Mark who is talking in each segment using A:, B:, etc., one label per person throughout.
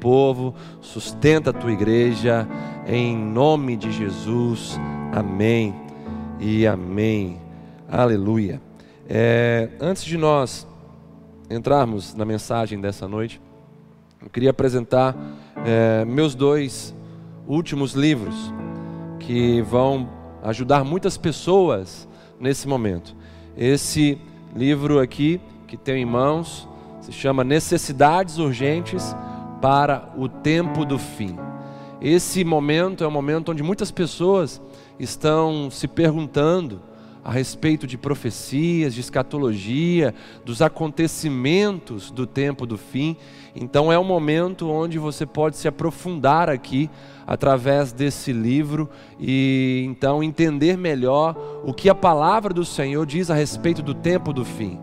A: povo, sustenta a tua igreja, em nome de Jesus. Amém e amém. Aleluia. É, antes de nós entrarmos na mensagem dessa noite, eu queria apresentar é, meus dois últimos livros que vão ajudar muitas pessoas nesse momento. Esse livro aqui que tenho em mãos se chama Necessidades Urgentes para o Tempo do Fim. Esse momento é um momento onde muitas pessoas estão se perguntando a respeito de profecias, de escatologia, dos acontecimentos do tempo do fim. Então é um momento onde você pode se aprofundar aqui através desse livro e então entender melhor o que a palavra do Senhor diz a respeito do tempo do fim.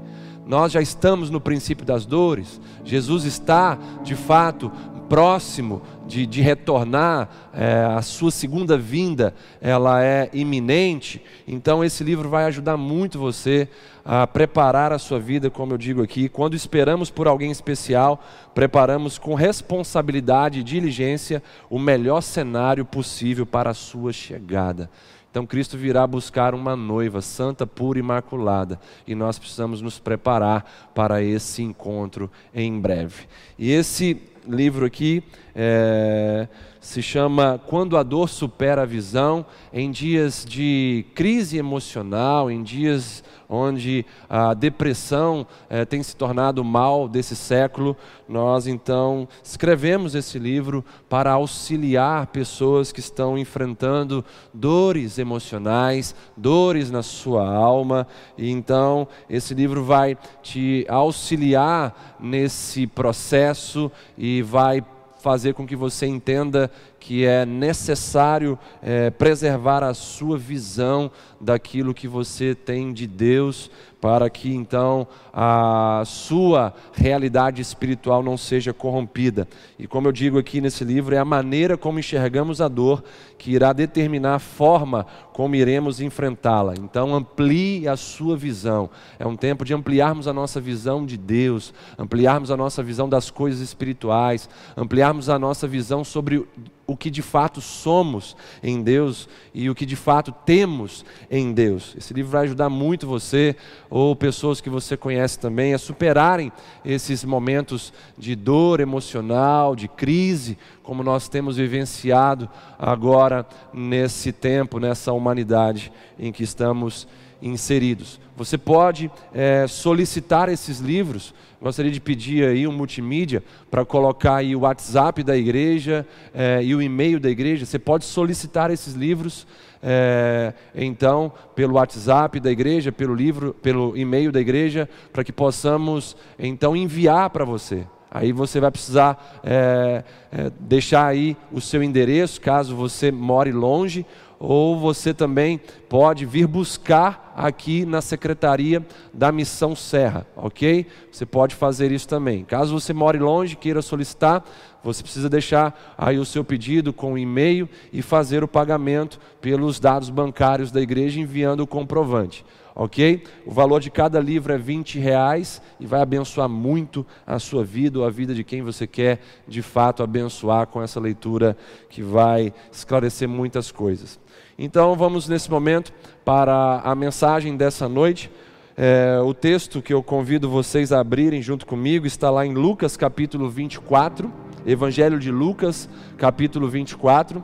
A: Nós já estamos no princípio das dores, Jesus está de fato próximo de, de retornar, é, a sua segunda vinda, ela é iminente. Então, esse livro vai ajudar muito você a preparar a sua vida, como eu digo aqui. Quando esperamos por alguém especial, preparamos com responsabilidade e diligência o melhor cenário possível para a sua chegada. Então Cristo virá buscar uma noiva santa, pura e imaculada, e nós precisamos nos preparar para esse encontro em breve. E esse livro aqui é, se chama Quando a Dor Supera a Visão, em dias de crise emocional, em dias onde a depressão é, tem se tornado o mal desse século, nós então escrevemos esse livro para auxiliar pessoas que estão enfrentando dores emocionais, dores na sua alma, e então esse livro vai te auxiliar nesse processo e vai fazer com que você entenda que é necessário é, preservar a sua visão daquilo que você tem de Deus, para que então a sua realidade espiritual não seja corrompida. E como eu digo aqui nesse livro, é a maneira como enxergamos a dor que irá determinar a forma como iremos enfrentá-la. Então amplie a sua visão. É um tempo de ampliarmos a nossa visão de Deus, ampliarmos a nossa visão das coisas espirituais, ampliarmos a nossa visão sobre o que de fato somos em Deus e o que de fato temos em Deus. Esse livro vai ajudar muito você ou pessoas que você conhece também a superarem esses momentos de dor emocional, de crise, como nós temos vivenciado agora nesse tempo, nessa humanidade em que estamos inseridos. Você pode é, solicitar esses livros. Gostaria de pedir aí um multimídia para colocar aí o WhatsApp da igreja é, e o e-mail da igreja. Você pode solicitar esses livros, é, então, pelo WhatsApp da igreja, pelo livro, pelo e-mail da igreja, para que possamos então enviar para você. Aí você vai precisar é, é, deixar aí o seu endereço, caso você more longe, ou você também pode vir buscar aqui na secretaria da Missão Serra, ok? Você pode fazer isso também. Caso você more longe, queira solicitar, você precisa deixar aí o seu pedido com e-mail e fazer o pagamento pelos dados bancários da igreja enviando o comprovante ok? O valor de cada livro é 20 reais e vai abençoar muito a sua vida ou a vida de quem você quer de fato abençoar com essa leitura que vai esclarecer muitas coisas. Então vamos nesse momento para a mensagem dessa noite. É, o texto que eu convido vocês a abrirem junto comigo está lá em Lucas capítulo 24, Evangelho de Lucas, capítulo 24.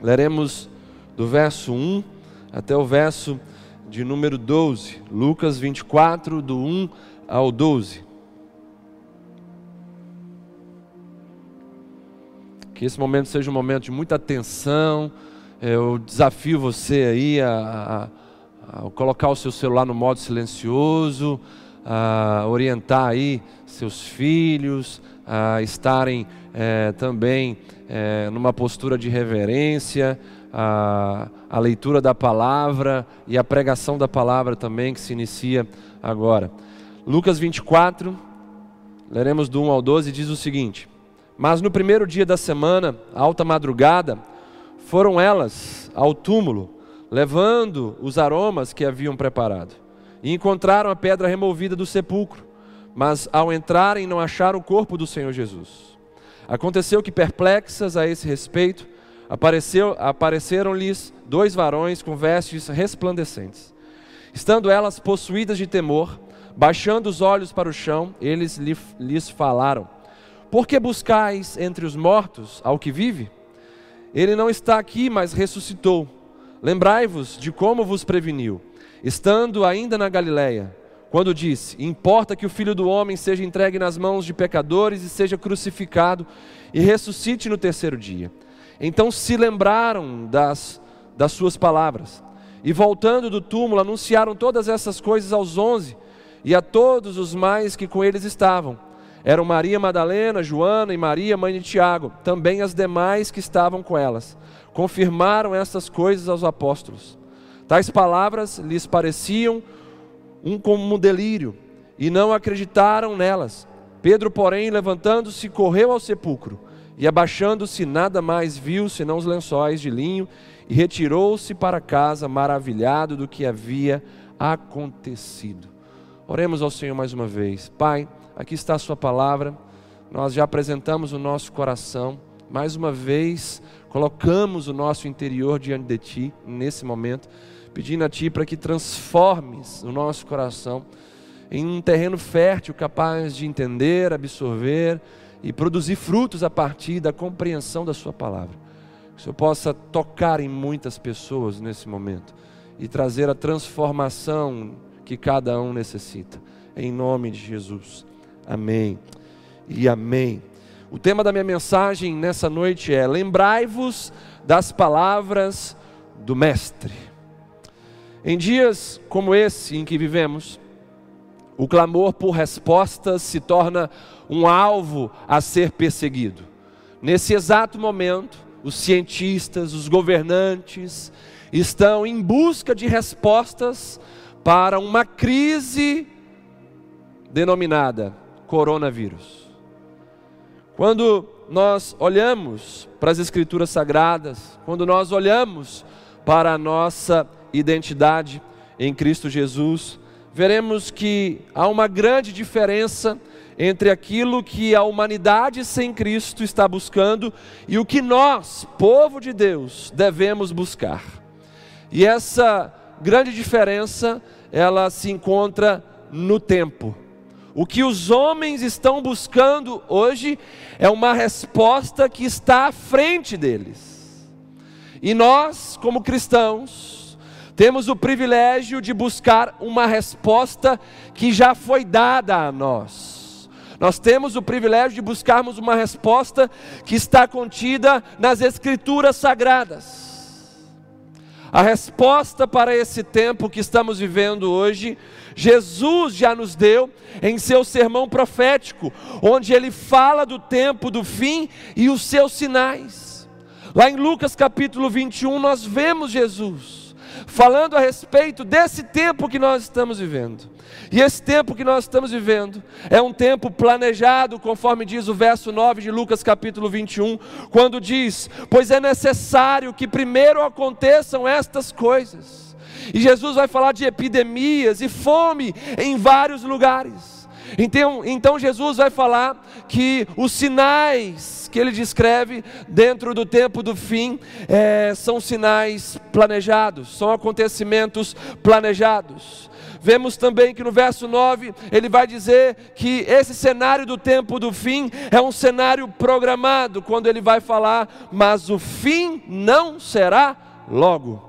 A: Leremos do verso 1 até o verso de número 12, Lucas 24, do 1 ao 12. Que esse momento seja um momento de muita atenção. Eu desafio você aí a, a, a colocar o seu celular no modo silencioso, a orientar aí seus filhos a estarem é, também é, numa postura de reverência a, a leitura da palavra e a pregação da palavra também, que se inicia agora. Lucas 24, leremos do 1 ao 12, diz o seguinte: Mas no primeiro dia da semana, alta madrugada, foram elas ao túmulo, levando os aromas que haviam preparado, e encontraram a pedra removida do sepulcro, mas ao entrarem não acharam o corpo do Senhor Jesus. Aconteceu que, perplexas a esse respeito, apareceram-lhes dois varões com vestes resplandecentes. Estando elas possuídas de temor, baixando os olhos para o chão, eles lhes falaram: Por que buscais entre os mortos ao que vive? Ele não está aqui, mas ressuscitou. Lembrai-vos de como vos preveniu, estando ainda na Galiléia quando disse: Importa que o filho do homem seja entregue nas mãos de pecadores e seja crucificado e ressuscite no terceiro dia. Então se lembraram das, das suas palavras e, voltando do túmulo, anunciaram todas essas coisas aos onze e a todos os mais que com eles estavam. Eram Maria Madalena, Joana e Maria, mãe de Tiago, também as demais que estavam com elas. Confirmaram essas coisas aos apóstolos. Tais palavras lhes pareciam um como delírio, e não acreditaram nelas. Pedro, porém, levantando-se, correu ao sepulcro, e abaixando-se, nada mais viu senão os lençóis de linho, e retirou-se para casa, maravilhado do que havia acontecido. Oremos ao Senhor mais uma vez. Pai, aqui está a Sua palavra, nós já apresentamos o nosso coração, mais uma vez colocamos o nosso interior diante de Ti nesse momento pedindo a Ti para que transformes o nosso coração em um terreno fértil, capaz de entender, absorver e produzir frutos a partir da compreensão da Sua palavra. Que o Senhor possa tocar em muitas pessoas nesse momento e trazer a transformação que cada um necessita. Em nome de Jesus. Amém e amém. O tema da minha mensagem nessa noite é: Lembrai-vos das palavras do Mestre. Em dias como esse em que vivemos, o clamor por respostas se torna um alvo a ser perseguido. Nesse exato momento, os cientistas, os governantes estão em busca de respostas para uma crise denominada coronavírus. Quando nós olhamos para as Escrituras Sagradas, quando nós olhamos para a nossa identidade em Cristo Jesus, veremos que há uma grande diferença entre aquilo que a humanidade sem Cristo está buscando e o que nós, povo de Deus, devemos buscar. E essa grande diferença, ela se encontra no tempo. O que os homens estão buscando hoje é uma resposta que está à frente deles. E nós, como cristãos, temos o privilégio de buscar uma resposta que já foi dada a nós. Nós temos o privilégio de buscarmos uma resposta que está contida nas Escrituras Sagradas. A resposta para esse tempo que estamos vivendo hoje, Jesus já nos deu em seu sermão profético, onde ele fala do tempo do fim e os seus sinais. Lá em Lucas capítulo 21, nós vemos Jesus falando a respeito desse tempo que nós estamos vivendo. E esse tempo que nós estamos vivendo é um tempo planejado, conforme diz o verso 9 de Lucas capítulo 21, quando diz: Pois é necessário que primeiro aconteçam estas coisas. E Jesus vai falar de epidemias e fome em vários lugares. Então, então Jesus vai falar que os sinais que ele descreve dentro do tempo do fim é, são sinais planejados, são acontecimentos planejados. Vemos também que no verso 9 ele vai dizer que esse cenário do tempo do fim é um cenário programado, quando ele vai falar, mas o fim não será logo.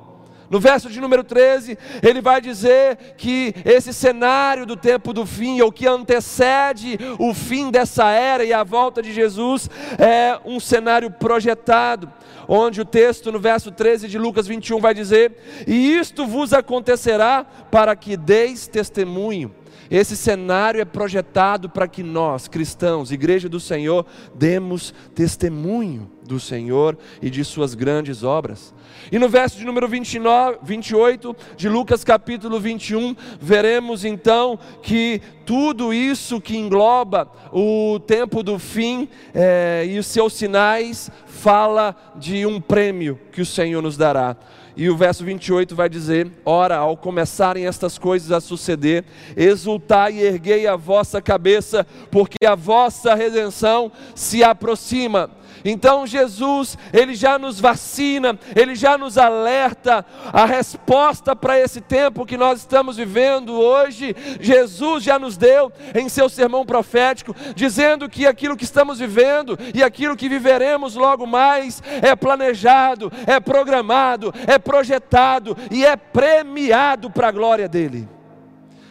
A: No verso de número 13, ele vai dizer que esse cenário do tempo do fim, ou que antecede o fim dessa era e a volta de Jesus, é um cenário projetado, onde o texto no verso 13 de Lucas 21 vai dizer: E isto vos acontecerá para que deis testemunho. Esse cenário é projetado para que nós, cristãos, Igreja do Senhor, demos testemunho do Senhor e de suas grandes obras. E no verso de número 29, 28 de Lucas capítulo 21, veremos então que tudo isso que engloba o tempo do fim é, e os seus sinais, fala de um prêmio que o Senhor nos dará. E o verso 28 vai dizer: Ora, ao começarem estas coisas a suceder, exultai e erguei a vossa cabeça, porque a vossa redenção se aproxima. Então Jesus, ele já nos vacina, ele já nos alerta. A resposta para esse tempo que nós estamos vivendo hoje, Jesus já nos deu em seu sermão profético, dizendo que aquilo que estamos vivendo e aquilo que viveremos logo mais é planejado, é programado, é projetado e é premiado para a glória dele.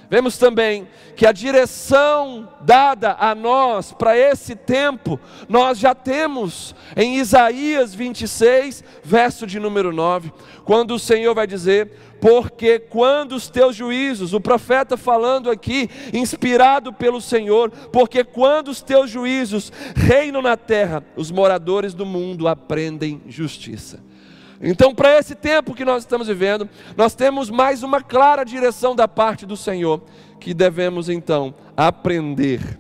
A: Vemos também que a direção dada a nós para esse tempo, nós já temos em Isaías 26, verso de número 9, quando o Senhor vai dizer: Porque quando os teus juízos, o profeta falando aqui, inspirado pelo Senhor, porque quando os teus juízos reinam na terra, os moradores do mundo aprendem justiça. Então, para esse tempo que nós estamos vivendo, nós temos mais uma clara direção da parte do Senhor, que devemos então aprender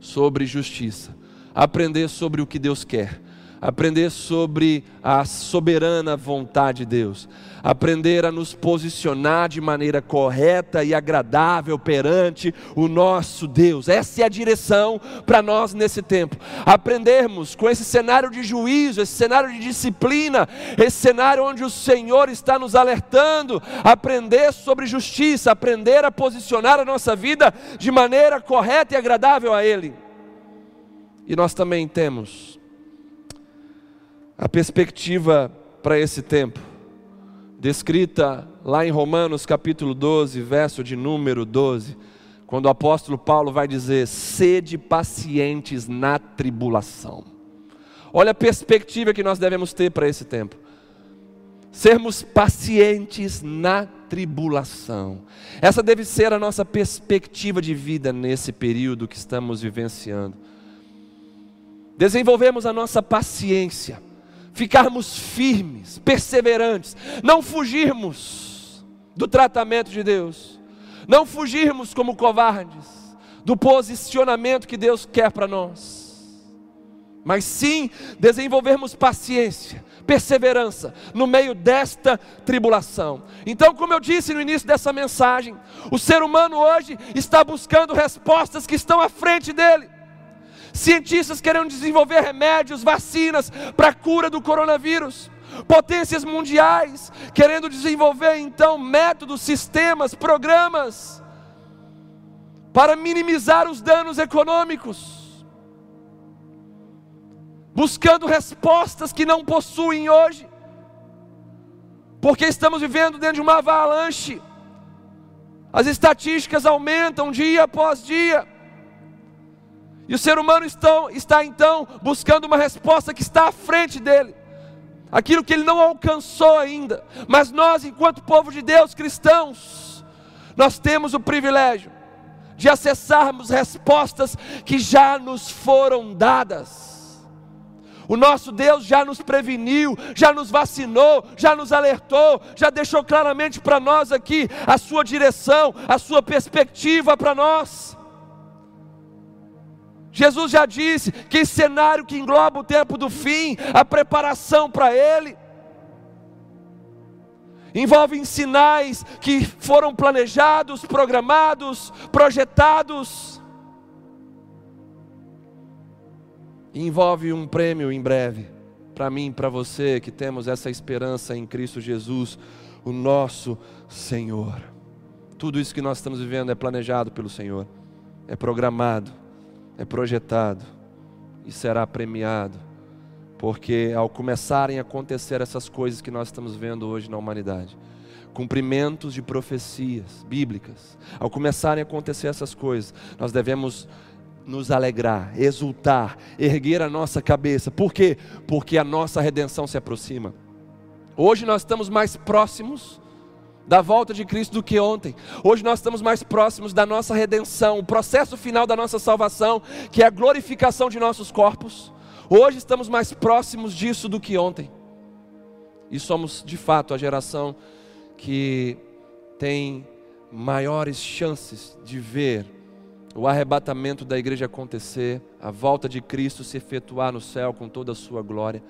A: sobre justiça, aprender sobre o que Deus quer, aprender sobre a soberana vontade de Deus, aprender a nos posicionar de maneira correta e agradável perante o nosso Deus. Essa é a direção para nós nesse tempo. Aprendermos com esse cenário de juízo, esse cenário de disciplina, esse cenário onde o Senhor está nos alertando, aprender sobre justiça, aprender a posicionar a nossa vida de maneira correta e agradável a Ele. E nós também temos a perspectiva para esse tempo descrita lá em Romanos capítulo 12, verso de número 12, quando o apóstolo Paulo vai dizer: sede pacientes na tribulação. Olha a perspectiva que nós devemos ter para esse tempo. Sermos pacientes na tribulação. Essa deve ser a nossa perspectiva de vida nesse período que estamos vivenciando. Desenvolvemos a nossa paciência ficarmos firmes, perseverantes, não fugirmos do tratamento de Deus, não fugirmos como covardes do posicionamento que Deus quer para nós, mas sim desenvolvermos paciência, perseverança no meio desta tribulação. Então, como eu disse no início dessa mensagem, o ser humano hoje está buscando respostas que estão à frente dele cientistas querendo desenvolver remédios, vacinas para a cura do coronavírus, potências mundiais querendo desenvolver então métodos, sistemas, programas para minimizar os danos econômicos, buscando respostas que não possuem hoje, porque estamos vivendo dentro de uma avalanche. As estatísticas aumentam dia após dia. E o ser humano está, está então buscando uma resposta que está à frente dele, aquilo que ele não alcançou ainda. Mas nós, enquanto povo de Deus, cristãos, nós temos o privilégio de acessarmos respostas que já nos foram dadas. O nosso Deus já nos preveniu, já nos vacinou, já nos alertou, já deixou claramente para nós aqui a sua direção, a sua perspectiva para nós. Jesus já disse que esse cenário que engloba o tempo do fim, a preparação para ele, envolve sinais que foram planejados, programados, projetados, envolve um prêmio em breve, para mim, para você que temos essa esperança em Cristo Jesus, o nosso Senhor. Tudo isso que nós estamos vivendo é planejado pelo Senhor, é programado é projetado e será premiado, porque ao começarem a acontecer essas coisas que nós estamos vendo hoje na humanidade, cumprimentos de profecias bíblicas, ao começarem a acontecer essas coisas, nós devemos nos alegrar, exultar, erguer a nossa cabeça. Por quê? Porque a nossa redenção se aproxima. Hoje nós estamos mais próximos da volta de Cristo do que ontem. Hoje nós estamos mais próximos da nossa redenção, o processo final da nossa salvação, que é a glorificação de nossos corpos. Hoje estamos mais próximos disso do que ontem. E somos, de fato, a geração que tem maiores chances de ver o arrebatamento da igreja acontecer, a volta de Cristo se efetuar no céu com toda a sua glória.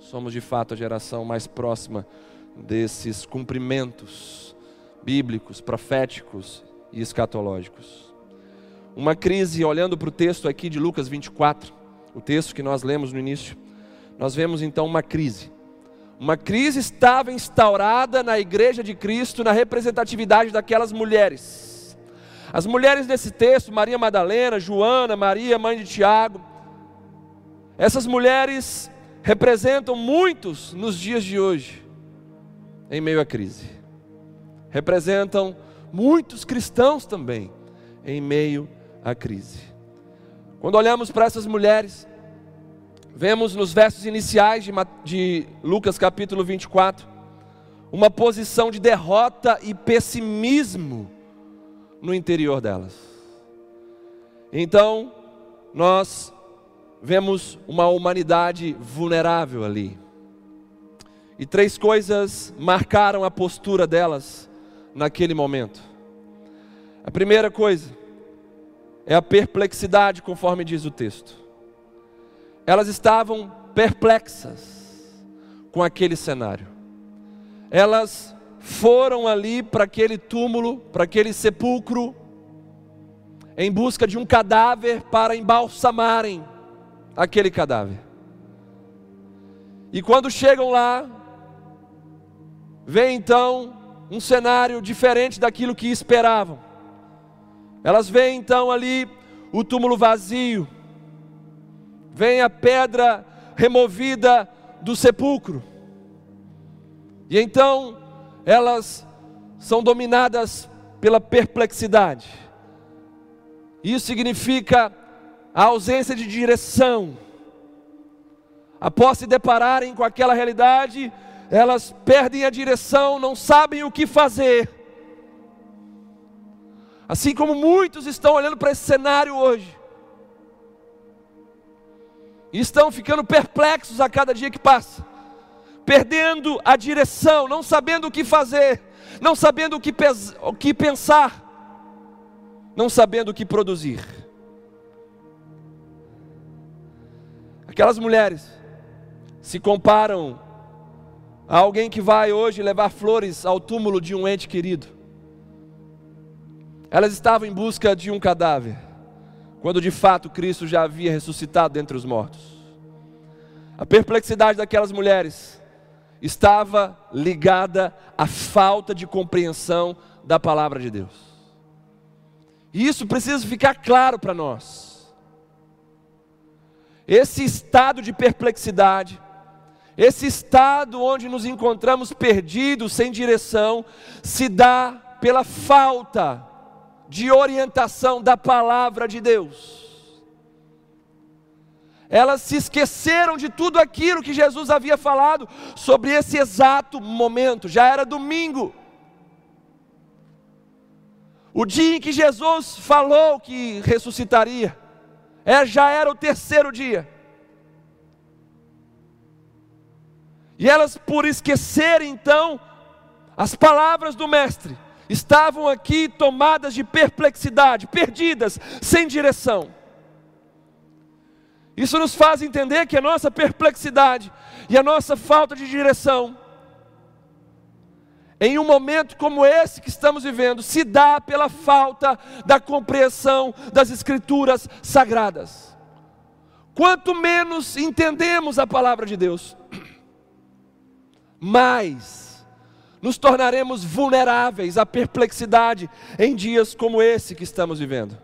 A: Somos de fato a geração mais próxima desses cumprimentos bíblicos, proféticos e escatológicos. Uma crise, olhando para o texto aqui de Lucas 24, o texto que nós lemos no início, nós vemos então uma crise. Uma crise estava instaurada na igreja de Cristo, na representatividade daquelas mulheres. As mulheres desse texto, Maria Madalena, Joana, Maria, mãe de Tiago, essas mulheres representam muitos nos dias de hoje, em meio à crise. Representam muitos cristãos também, em meio à crise. Quando olhamos para essas mulheres, vemos nos versos iniciais de, de Lucas capítulo 24, uma posição de derrota e pessimismo no interior delas. Então, nós vemos uma humanidade vulnerável ali. E três coisas marcaram a postura delas naquele momento. A primeira coisa é a perplexidade, conforme diz o texto elas estavam perplexas com aquele cenário. Elas foram ali para aquele túmulo, para aquele sepulcro, em busca de um cadáver para embalsamarem aquele cadáver. E quando chegam lá, vê então um cenário diferente daquilo que esperavam. Elas veem então ali o túmulo vazio, vem a pedra removida do sepulcro. E então elas são dominadas pela perplexidade. Isso significa a ausência de direção. Após se depararem com aquela realidade, elas perdem a direção, não sabem o que fazer. Assim como muitos estão olhando para esse cenário hoje, e estão ficando perplexos a cada dia que passa, perdendo a direção, não sabendo o que fazer, não sabendo o que, o que pensar, não sabendo o que produzir. Aquelas mulheres se comparam a alguém que vai hoje levar flores ao túmulo de um ente querido. Elas estavam em busca de um cadáver quando de fato Cristo já havia ressuscitado dentre os mortos. A perplexidade daquelas mulheres estava ligada à falta de compreensão da palavra de Deus. E isso precisa ficar claro para nós. Esse estado de perplexidade, esse estado onde nos encontramos perdidos, sem direção, se dá pela falta de orientação da palavra de Deus. Elas se esqueceram de tudo aquilo que Jesus havia falado sobre esse exato momento, já era domingo. O dia em que Jesus falou que ressuscitaria, é, já era o terceiro dia. E elas, por esquecerem então as palavras do Mestre, estavam aqui tomadas de perplexidade, perdidas, sem direção. Isso nos faz entender que a nossa perplexidade e a nossa falta de direção, em um momento como esse que estamos vivendo, se dá pela falta da compreensão das Escrituras sagradas. Quanto menos entendemos a palavra de Deus, mais nos tornaremos vulneráveis à perplexidade em dias como esse que estamos vivendo.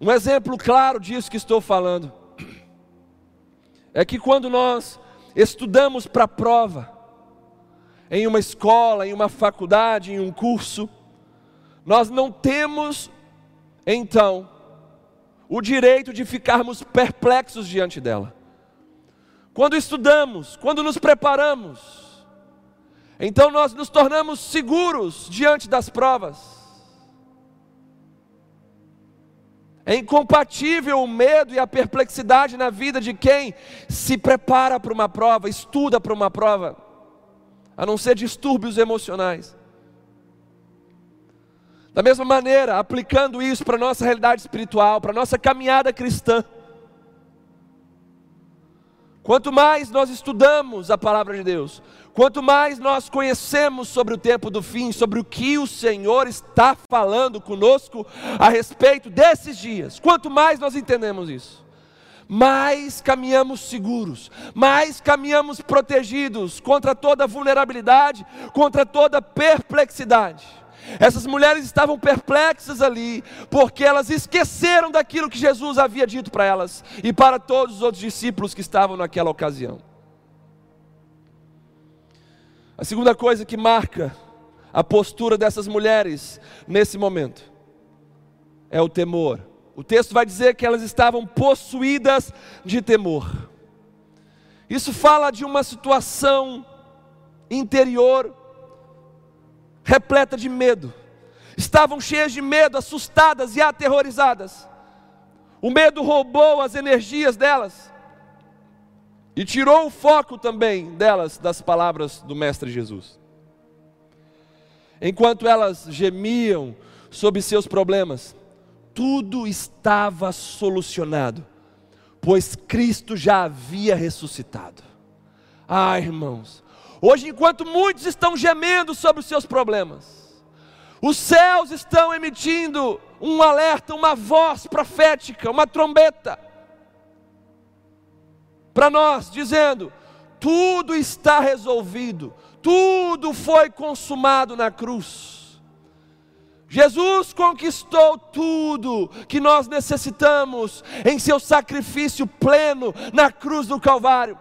A: Um exemplo claro disso que estou falando é que quando nós estudamos para a prova, em uma escola, em uma faculdade, em um curso, nós não temos então o direito de ficarmos perplexos diante dela. Quando estudamos, quando nos preparamos, então nós nos tornamos seguros diante das provas. É incompatível o medo e a perplexidade na vida de quem se prepara para uma prova, estuda para uma prova, a não ser distúrbios emocionais. Da mesma maneira, aplicando isso para a nossa realidade espiritual, para a nossa caminhada cristã, Quanto mais nós estudamos a palavra de Deus, quanto mais nós conhecemos sobre o tempo do fim, sobre o que o Senhor está falando conosco a respeito desses dias, quanto mais nós entendemos isso, mais caminhamos seguros, mais caminhamos protegidos contra toda vulnerabilidade, contra toda perplexidade. Essas mulheres estavam perplexas ali, porque elas esqueceram daquilo que Jesus havia dito para elas e para todos os outros discípulos que estavam naquela ocasião. A segunda coisa que marca a postura dessas mulheres nesse momento é o temor. O texto vai dizer que elas estavam possuídas de temor. Isso fala de uma situação interior repleta de medo. Estavam cheias de medo, assustadas e aterrorizadas. O medo roubou as energias delas e tirou o foco também delas das palavras do Mestre Jesus. Enquanto elas gemiam sobre seus problemas, tudo estava solucionado, pois Cristo já havia ressuscitado. Ah, irmãos, Hoje, enquanto muitos estão gemendo sobre os seus problemas, os céus estão emitindo um alerta, uma voz profética, uma trombeta, para nós, dizendo: tudo está resolvido, tudo foi consumado na cruz. Jesus conquistou tudo que nós necessitamos em seu sacrifício pleno na cruz do Calvário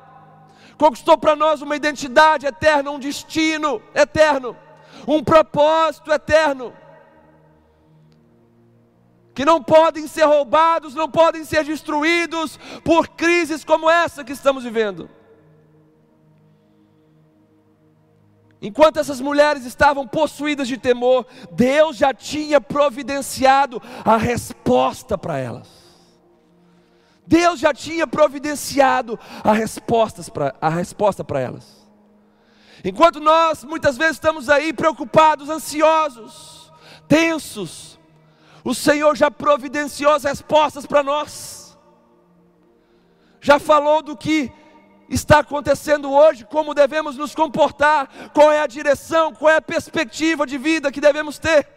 A: conquistou para nós uma identidade eterna, um destino eterno, um propósito eterno. Que não podem ser roubados, não podem ser destruídos por crises como essa que estamos vivendo. Enquanto essas mulheres estavam possuídas de temor, Deus já tinha providenciado a resposta para elas. Deus já tinha providenciado a, respostas pra, a resposta para elas. Enquanto nós muitas vezes estamos aí preocupados, ansiosos, tensos, o Senhor já providenciou as respostas para nós. Já falou do que está acontecendo hoje, como devemos nos comportar, qual é a direção, qual é a perspectiva de vida que devemos ter.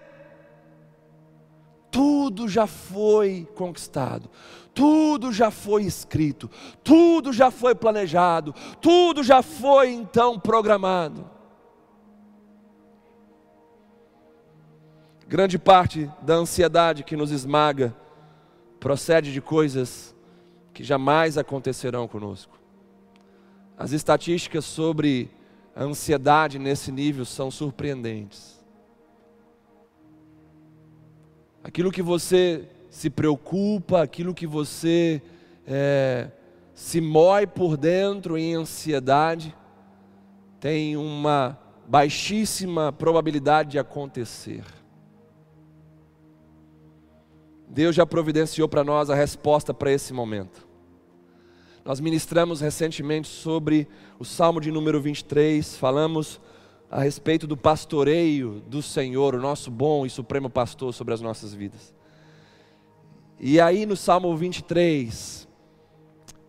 A: Tudo já foi conquistado, tudo já foi escrito, tudo já foi planejado, tudo já foi então programado. Grande parte da ansiedade que nos esmaga procede de coisas que jamais acontecerão conosco. As estatísticas sobre a ansiedade nesse nível são surpreendentes. Aquilo que você se preocupa, aquilo que você é, se mói por dentro em ansiedade, tem uma baixíssima probabilidade de acontecer. Deus já providenciou para nós a resposta para esse momento. Nós ministramos recentemente sobre o Salmo de número 23, falamos a respeito do pastoreio do Senhor, o nosso bom e supremo pastor sobre as nossas vidas. E aí no Salmo 23,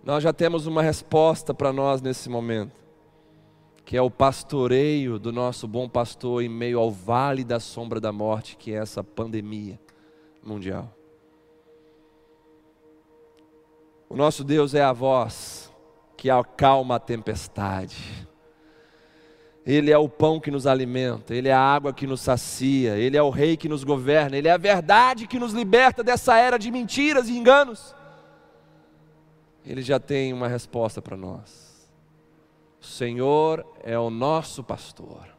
A: nós já temos uma resposta para nós nesse momento, que é o pastoreio do nosso bom pastor em meio ao vale da sombra da morte, que é essa pandemia mundial. O nosso Deus é a voz que acalma a tempestade. Ele é o pão que nos alimenta, Ele é a água que nos sacia, Ele é o Rei que nos governa, Ele é a verdade que nos liberta dessa era de mentiras e enganos. Ele já tem uma resposta para nós. O Senhor é o nosso pastor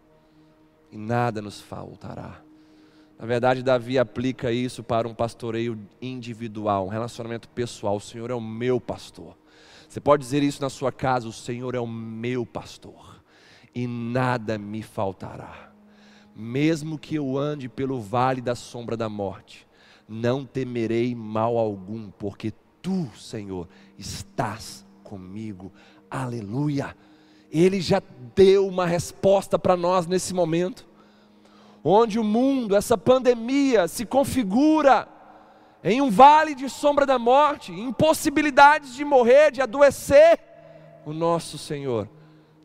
A: e nada nos faltará. Na verdade, Davi aplica isso para um pastoreio individual, um relacionamento pessoal. O Senhor é o meu pastor. Você pode dizer isso na sua casa: o Senhor é o meu pastor e nada me faltará. Mesmo que eu ande pelo vale da sombra da morte, não temerei mal algum, porque tu, Senhor, estás comigo. Aleluia. Ele já deu uma resposta para nós nesse momento, onde o mundo, essa pandemia, se configura em um vale de sombra da morte, impossibilidades de morrer, de adoecer o nosso Senhor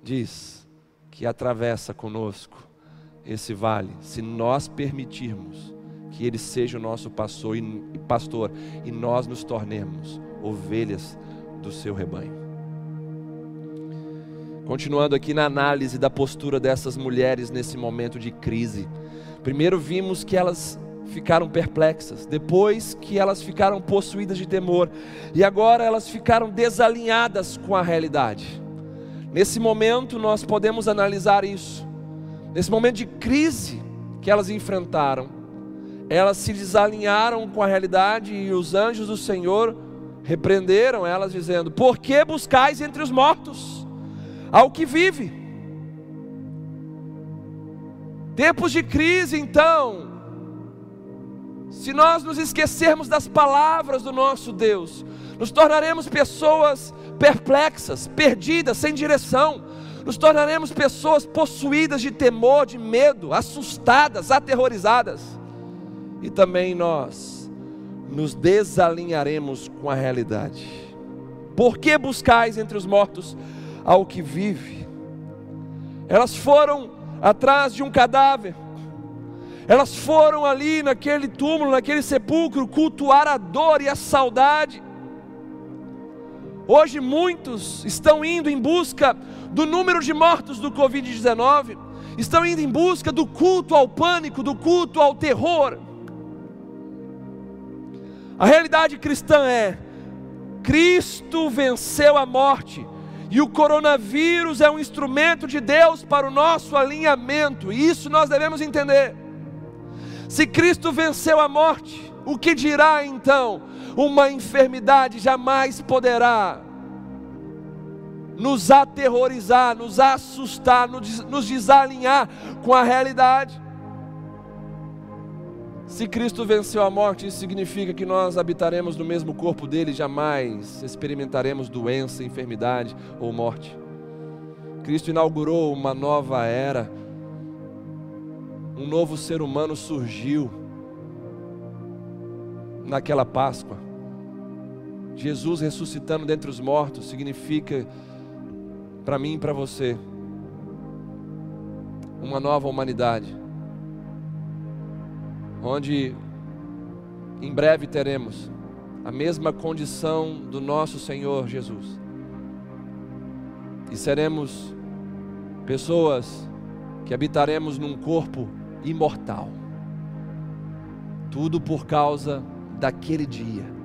A: diz que atravessa conosco esse vale, se nós permitirmos que Ele seja o nosso pastor e, pastor, e nós nos tornemos ovelhas do seu rebanho. Continuando aqui na análise da postura dessas mulheres nesse momento de crise. Primeiro vimos que elas ficaram perplexas, depois que elas ficaram possuídas de temor, e agora elas ficaram desalinhadas com a realidade. Nesse momento nós podemos analisar isso. Nesse momento de crise que elas enfrentaram, elas se desalinharam com a realidade e os anjos do Senhor repreenderam elas, dizendo: Por que buscais entre os mortos ao que vive? Tempos de crise, então, se nós nos esquecermos das palavras do nosso Deus, nos tornaremos pessoas perplexas, perdidas, sem direção, nos tornaremos pessoas possuídas de temor, de medo, assustadas, aterrorizadas, e também nós nos desalinharemos com a realidade. Por que buscais entre os mortos ao que vive? Elas foram atrás de um cadáver, elas foram ali naquele túmulo, naquele sepulcro, cultuar a dor e a saudade. Hoje muitos estão indo em busca do número de mortos do Covid-19, estão indo em busca do culto ao pânico, do culto ao terror. A realidade cristã é: Cristo venceu a morte, e o coronavírus é um instrumento de Deus para o nosso alinhamento, e isso nós devemos entender. Se Cristo venceu a morte, o que dirá então? Uma enfermidade jamais poderá nos aterrorizar, nos assustar, nos desalinhar com a realidade. Se Cristo venceu a morte, isso significa que nós habitaremos no mesmo corpo dele, jamais experimentaremos doença, enfermidade ou morte. Cristo inaugurou uma nova era um novo ser humano surgiu naquela Páscoa. Jesus ressuscitando dentre os mortos significa para mim e para você uma nova humanidade, onde em breve teremos a mesma condição do nosso Senhor Jesus. E seremos pessoas que habitaremos num corpo imortal. Tudo por causa daquele dia,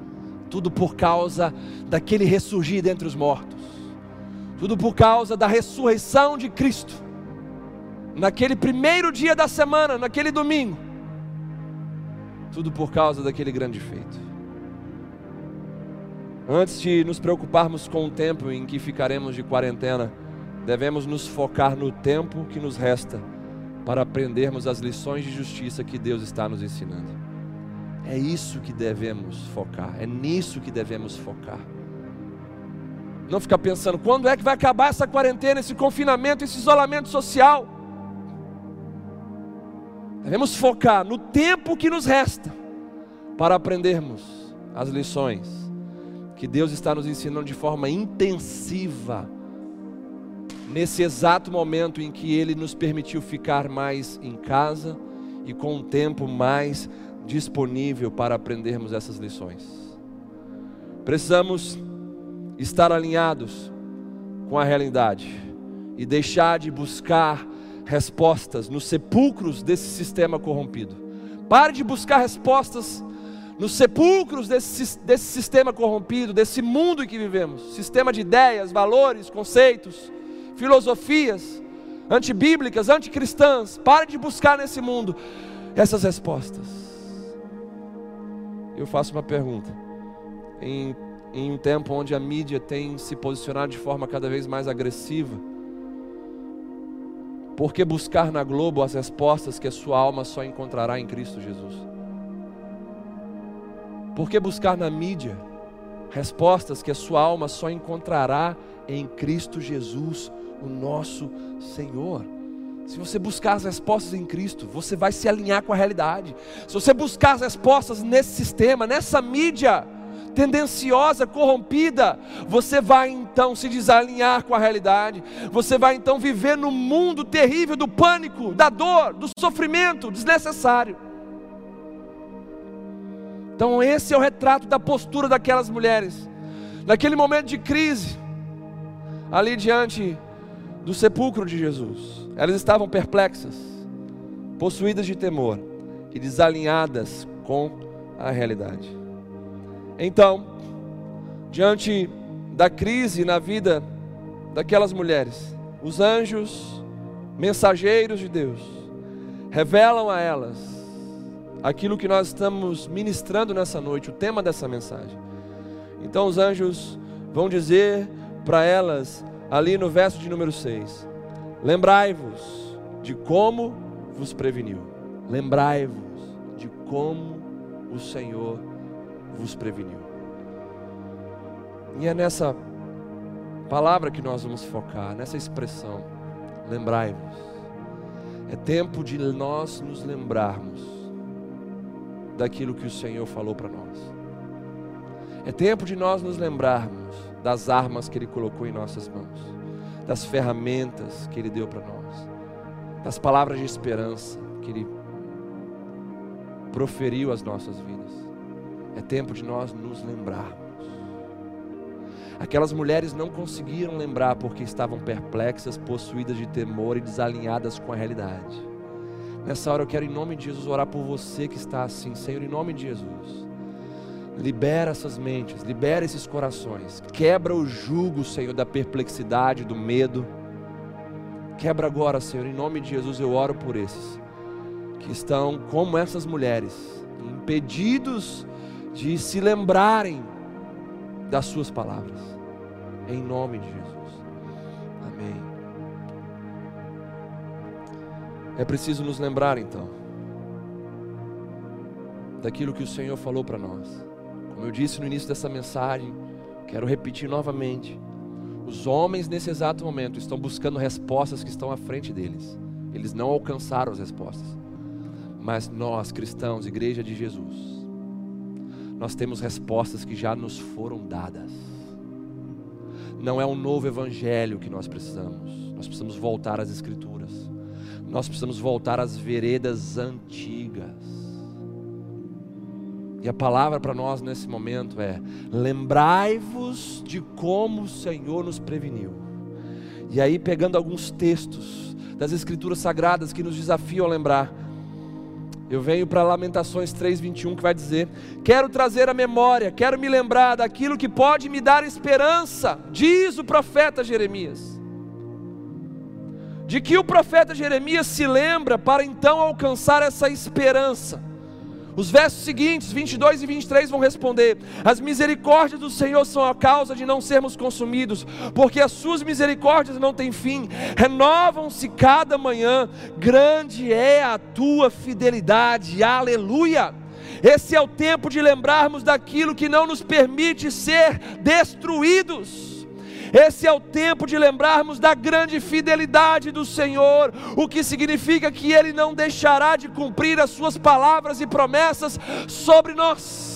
A: tudo por causa daquele ressurgir dentre os mortos, tudo por causa da ressurreição de Cristo, naquele primeiro dia da semana, naquele domingo, tudo por causa daquele grande feito. Antes de nos preocuparmos com o tempo em que ficaremos de quarentena, devemos nos focar no tempo que nos resta para aprendermos as lições de justiça que Deus está nos ensinando. É isso que devemos focar, é nisso que devemos focar. Não ficar pensando quando é que vai acabar essa quarentena, esse confinamento, esse isolamento social. Devemos focar no tempo que nos resta para aprendermos as lições que Deus está nos ensinando de forma intensiva nesse exato momento em que Ele nos permitiu ficar mais em casa e com um tempo mais disponível para aprendermos essas lições. Precisamos estar alinhados com a realidade e deixar de buscar respostas nos sepulcros desse sistema corrompido. Pare de buscar respostas nos sepulcros desse, desse sistema corrompido, desse mundo em que vivemos sistema de ideias, valores, conceitos filosofias antibíblicas, anticristãs. Pare de buscar nesse mundo essas respostas. Eu faço uma pergunta. Em, em um tempo onde a mídia tem se posicionado de forma cada vez mais agressiva, por que buscar na Globo as respostas que a sua alma só encontrará em Cristo Jesus? Por que buscar na mídia respostas que a sua alma só encontrará em Cristo Jesus? o nosso Senhor. Se você buscar as respostas em Cristo, você vai se alinhar com a realidade. Se você buscar as respostas nesse sistema, nessa mídia tendenciosa, corrompida, você vai então se desalinhar com a realidade, você vai então viver no mundo terrível do pânico, da dor, do sofrimento desnecessário. Então, esse é o retrato da postura daquelas mulheres, naquele momento de crise, ali diante do sepulcro de Jesus, elas estavam perplexas, possuídas de temor e desalinhadas com a realidade. Então, diante da crise na vida daquelas mulheres, os anjos, mensageiros de Deus, revelam a elas aquilo que nós estamos ministrando nessa noite, o tema dessa mensagem. Então os anjos vão dizer para elas, ali no verso de número 6: Lembrai-vos de como vos preveniu. Lembrai-vos de como o Senhor vos preveniu. E é nessa palavra que nós vamos focar, nessa expressão. Lembrai-vos. É tempo de nós nos lembrarmos daquilo que o Senhor falou para nós. É tempo de nós nos lembrarmos das armas que Ele colocou em nossas mãos, das ferramentas que Ele deu para nós, das palavras de esperança que Ele proferiu às nossas vidas. É tempo de nós nos lembrarmos. Aquelas mulheres não conseguiram lembrar porque estavam perplexas, possuídas de temor e desalinhadas com a realidade. Nessa hora eu quero, em nome de Jesus, orar por você que está assim, Senhor, em nome de Jesus. Libera essas mentes, libera esses corações, quebra o jugo, Senhor, da perplexidade, do medo. Quebra agora, Senhor, em nome de Jesus eu oro por esses que estão como essas mulheres, impedidos de se lembrarem das Suas palavras, em nome de Jesus. Amém. É preciso nos lembrar então daquilo que o Senhor falou para nós. Como eu disse no início dessa mensagem, quero repetir novamente. Os homens nesse exato momento estão buscando respostas que estão à frente deles. Eles não alcançaram as respostas. Mas nós, cristãos, igreja de Jesus, nós temos respostas que já nos foram dadas. Não é um novo evangelho que nós precisamos, nós precisamos voltar às Escrituras, nós precisamos voltar às veredas antigas. E a palavra para nós nesse momento é: lembrai-vos de como o Senhor nos preveniu. E aí, pegando alguns textos das Escrituras Sagradas que nos desafiam a lembrar, eu venho para Lamentações 3:21 que vai dizer: "Quero trazer a memória, quero me lembrar daquilo que pode me dar esperança", diz o profeta Jeremias. De que o profeta Jeremias se lembra para então alcançar essa esperança. Os versos seguintes, 22 e 23, vão responder: As misericórdias do Senhor são a causa de não sermos consumidos, porque as suas misericórdias não têm fim, renovam-se cada manhã, grande é a tua fidelidade, aleluia. Esse é o tempo de lembrarmos daquilo que não nos permite ser destruídos. Esse é o tempo de lembrarmos da grande fidelidade do Senhor, o que significa que Ele não deixará de cumprir as Suas palavras e promessas sobre nós.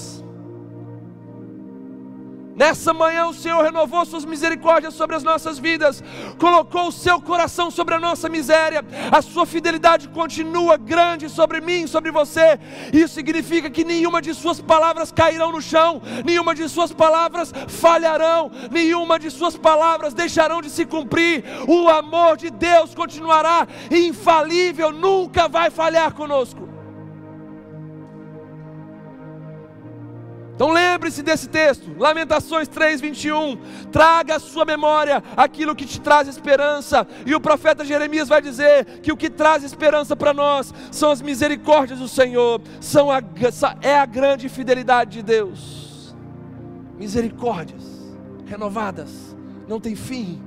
A: Nessa manhã o Senhor renovou suas misericórdias sobre as nossas vidas, colocou o seu coração sobre a nossa miséria, a sua fidelidade continua grande sobre mim, sobre você. Isso significa que nenhuma de suas palavras cairão no chão, nenhuma de suas palavras falharão, nenhuma de suas palavras deixarão de se cumprir. O amor de Deus continuará infalível, nunca vai falhar conosco. Então lembre-se desse texto, Lamentações 3:21. Traga à sua memória aquilo que te traz esperança. E o profeta Jeremias vai dizer que o que traz esperança para nós são as misericórdias do Senhor, são a, é a grande fidelidade de Deus. Misericórdias renovadas, não tem fim,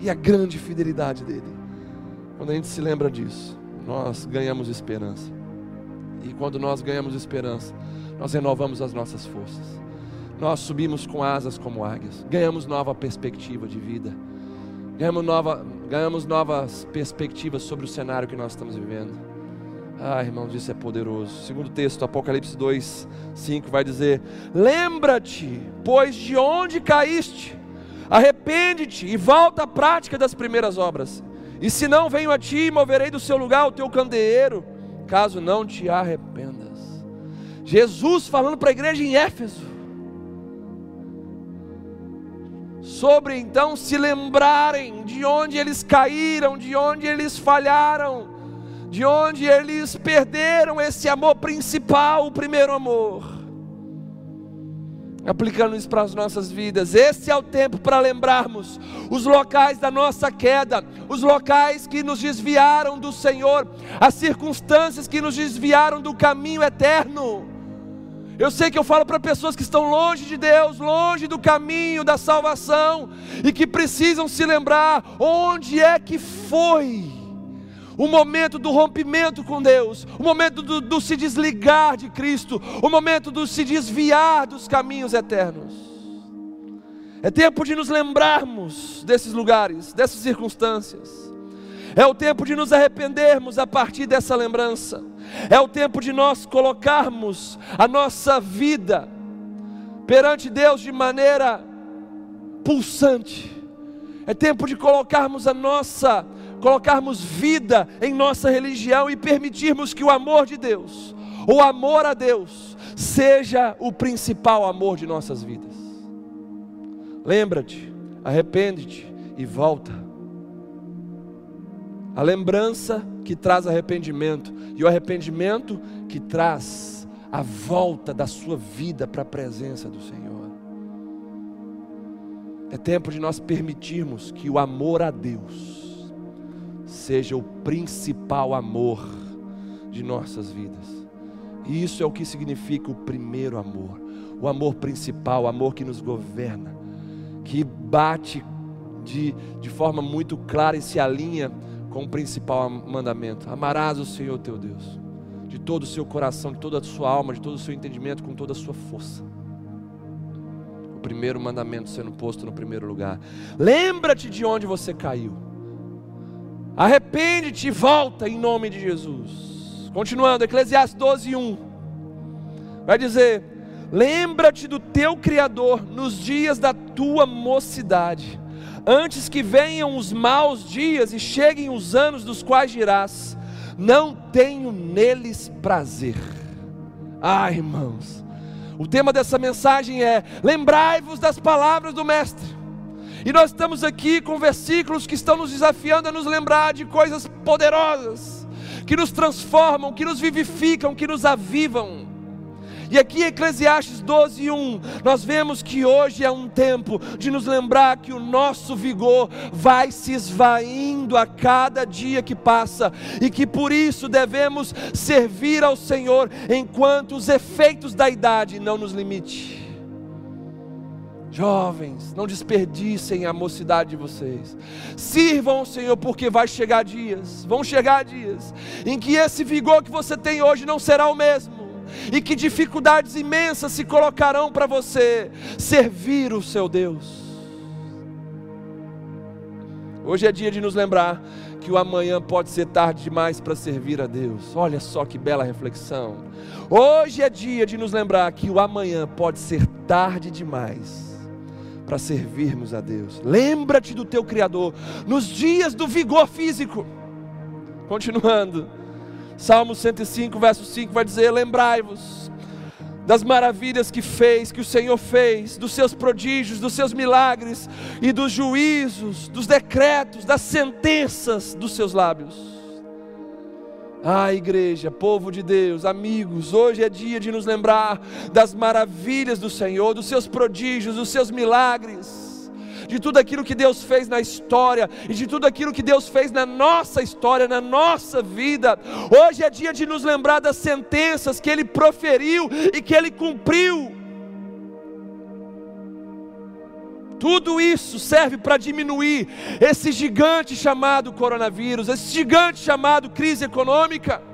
A: e a grande fidelidade dele. Quando a gente se lembra disso, nós ganhamos esperança. E quando nós ganhamos esperança, nós renovamos as nossas forças. Nós subimos com asas como águias, ganhamos nova perspectiva de vida, ganhamos, nova, ganhamos novas perspectivas sobre o cenário que nós estamos vivendo. Ah, irmãos, isso é poderoso. Segundo texto, Apocalipse 2, 5 vai dizer: Lembra-te, pois de onde caíste, arrepende-te e volta à prática das primeiras obras. E se não venho a ti, moverei do seu lugar o teu candeeiro, caso não te arrependas. Jesus falando para a igreja em Éfeso, sobre então se lembrarem de onde eles caíram, de onde eles falharam, de onde eles perderam esse amor principal, o primeiro amor. Aplicando isso para as nossas vidas, esse é o tempo para lembrarmos os locais da nossa queda, os locais que nos desviaram do Senhor, as circunstâncias que nos desviaram do caminho eterno. Eu sei que eu falo para pessoas que estão longe de Deus, longe do caminho da salvação e que precisam se lembrar onde é que foi o momento do rompimento com Deus, o momento do, do se desligar de Cristo, o momento do se desviar dos caminhos eternos. É tempo de nos lembrarmos desses lugares, dessas circunstâncias. É o tempo de nos arrependermos a partir dessa lembrança. É o tempo de nós colocarmos a nossa vida perante Deus de maneira pulsante. É tempo de colocarmos a nossa, colocarmos vida em nossa religião e permitirmos que o amor de Deus, o amor a Deus, seja o principal amor de nossas vidas. Lembra-te, arrepende-te e volta a lembrança que traz arrependimento, e o arrependimento que traz a volta da sua vida para a presença do Senhor. É tempo de nós permitirmos que o amor a Deus seja o principal amor de nossas vidas. E isso é o que significa o primeiro amor, o amor principal, o amor que nos governa, que bate de, de forma muito clara e se alinha com o principal mandamento: amarás o Senhor teu Deus, de todo o seu coração, de toda a sua alma, de todo o seu entendimento, com toda a sua força. O primeiro mandamento sendo posto no primeiro lugar. Lembra-te de onde você caiu. Arrepende-te e volta em nome de Jesus. Continuando, Eclesiastes 12, 1. Vai dizer: Lembra-te do teu Criador nos dias da tua mocidade antes que venham os maus dias e cheguem os anos dos quais dirás: Não tenho neles prazer. Ah, irmãos, o tema dessa mensagem é: lembrai-vos das palavras do Mestre. E nós estamos aqui com versículos que estão nos desafiando a nos lembrar de coisas poderosas, que nos transformam, que nos vivificam, que nos avivam. E aqui em Eclesiastes 12, 1, nós vemos que hoje é um tempo de nos lembrar que o nosso vigor vai se esvaindo a cada dia que passa e que por isso devemos servir ao Senhor enquanto os efeitos da idade não nos limite. Jovens, não desperdicem a mocidade de vocês. Sirvam ao Senhor, porque vai chegar dias, vão chegar dias, em que esse vigor que você tem hoje não será o mesmo e que dificuldades imensas se colocarão para você servir o seu Deus. Hoje é dia de nos lembrar que o amanhã pode ser tarde demais para servir a Deus. Olha só que bela reflexão. Hoje é dia de nos lembrar que o amanhã pode ser tarde demais para servirmos a Deus. Lembra-te do teu Criador nos dias do vigor físico. Continuando. Salmo 105, verso 5 vai dizer: Lembrai-vos das maravilhas que fez, que o Senhor fez, dos seus prodígios, dos seus milagres e dos juízos, dos decretos, das sentenças dos seus lábios. Ah, igreja, povo de Deus, amigos, hoje é dia de nos lembrar das maravilhas do Senhor, dos seus prodígios, dos seus milagres de tudo aquilo que Deus fez na história e de tudo aquilo que Deus fez na nossa história, na nossa vida. Hoje é dia de nos lembrar das sentenças que Ele proferiu e que Ele cumpriu. Tudo isso serve para diminuir esse gigante chamado coronavírus, esse gigante chamado crise econômica.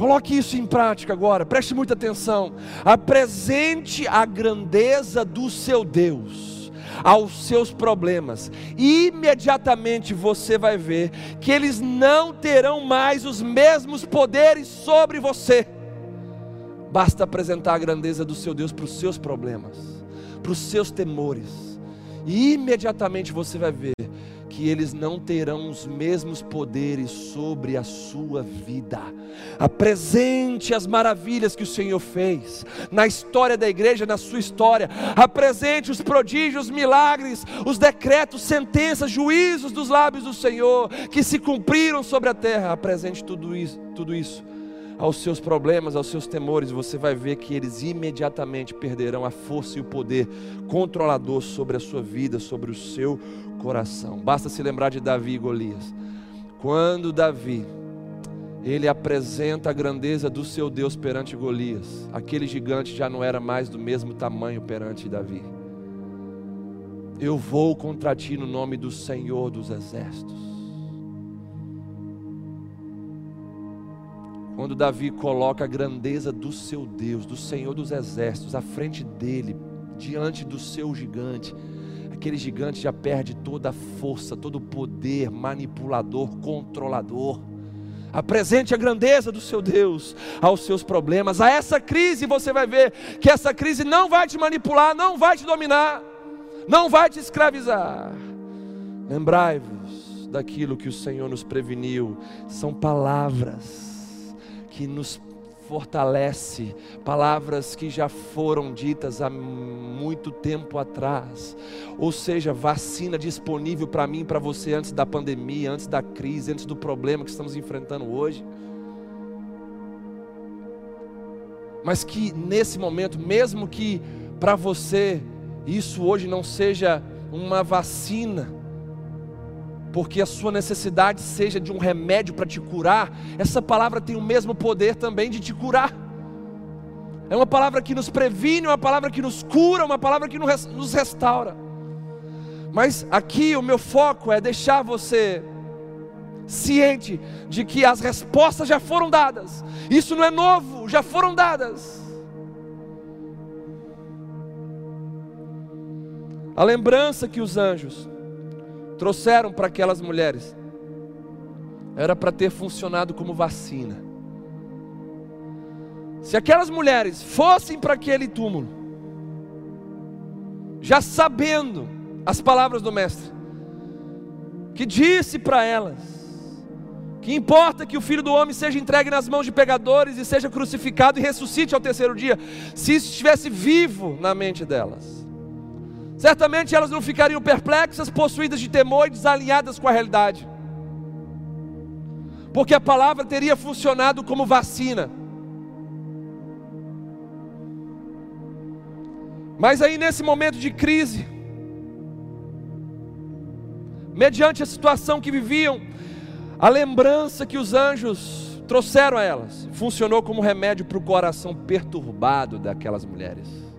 A: Coloque isso em prática agora, preste muita atenção. Apresente a grandeza do seu Deus, aos seus problemas, imediatamente você vai ver que eles não terão mais os mesmos poderes sobre você. Basta apresentar a grandeza do seu Deus para os seus problemas, para os seus temores, e imediatamente você vai ver que eles não terão os mesmos poderes sobre a sua vida. Apresente as maravilhas que o Senhor fez na história da igreja, na sua história. Apresente os prodígios, milagres, os decretos, sentenças, juízos dos lábios do Senhor que se cumpriram sobre a terra. Apresente tudo isso, tudo isso aos seus problemas, aos seus temores, você vai ver que eles imediatamente perderão a força e o poder controlador sobre a sua vida, sobre o seu coração. Basta se lembrar de Davi e Golias. Quando Davi ele apresenta a grandeza do seu Deus perante Golias, aquele gigante já não era mais do mesmo tamanho perante Davi. Eu vou contra ti no nome do Senhor dos exércitos. Quando Davi coloca a grandeza do seu Deus, do Senhor dos exércitos, à frente dele, diante do seu gigante, aquele gigante já perde toda a força, todo o poder manipulador, controlador. Apresente a grandeza do seu Deus aos seus problemas, a essa crise você vai ver que essa crise não vai te manipular, não vai te dominar, não vai te escravizar. Lembrai-vos daquilo que o Senhor nos preveniu, são palavras que nos fortalece, palavras que já foram ditas há muito tempo atrás. Ou seja, vacina disponível para mim, para você antes da pandemia, antes da crise, antes do problema que estamos enfrentando hoje. Mas que nesse momento, mesmo que para você isso hoje não seja uma vacina, porque a sua necessidade seja de um remédio para te curar, essa palavra tem o mesmo poder também de te curar. É uma palavra que nos previne, uma palavra que nos cura, uma palavra que nos restaura. Mas aqui o meu foco é deixar você ciente de que as respostas já foram dadas. Isso não é novo, já foram dadas. A lembrança que os anjos trouxeram para aquelas mulheres era para ter funcionado como vacina. Se aquelas mulheres fossem para aquele túmulo, já sabendo as palavras do Mestre, que disse para elas, que importa que o filho do homem seja entregue nas mãos de pegadores e seja crucificado e ressuscite ao terceiro dia, se isso estivesse vivo na mente delas. Certamente elas não ficariam perplexas, possuídas de temor e desalinhadas com a realidade. Porque a palavra teria funcionado como vacina. Mas aí nesse momento de crise, mediante a situação que viviam, a lembrança que os anjos trouxeram a elas funcionou como remédio para o coração perturbado daquelas mulheres.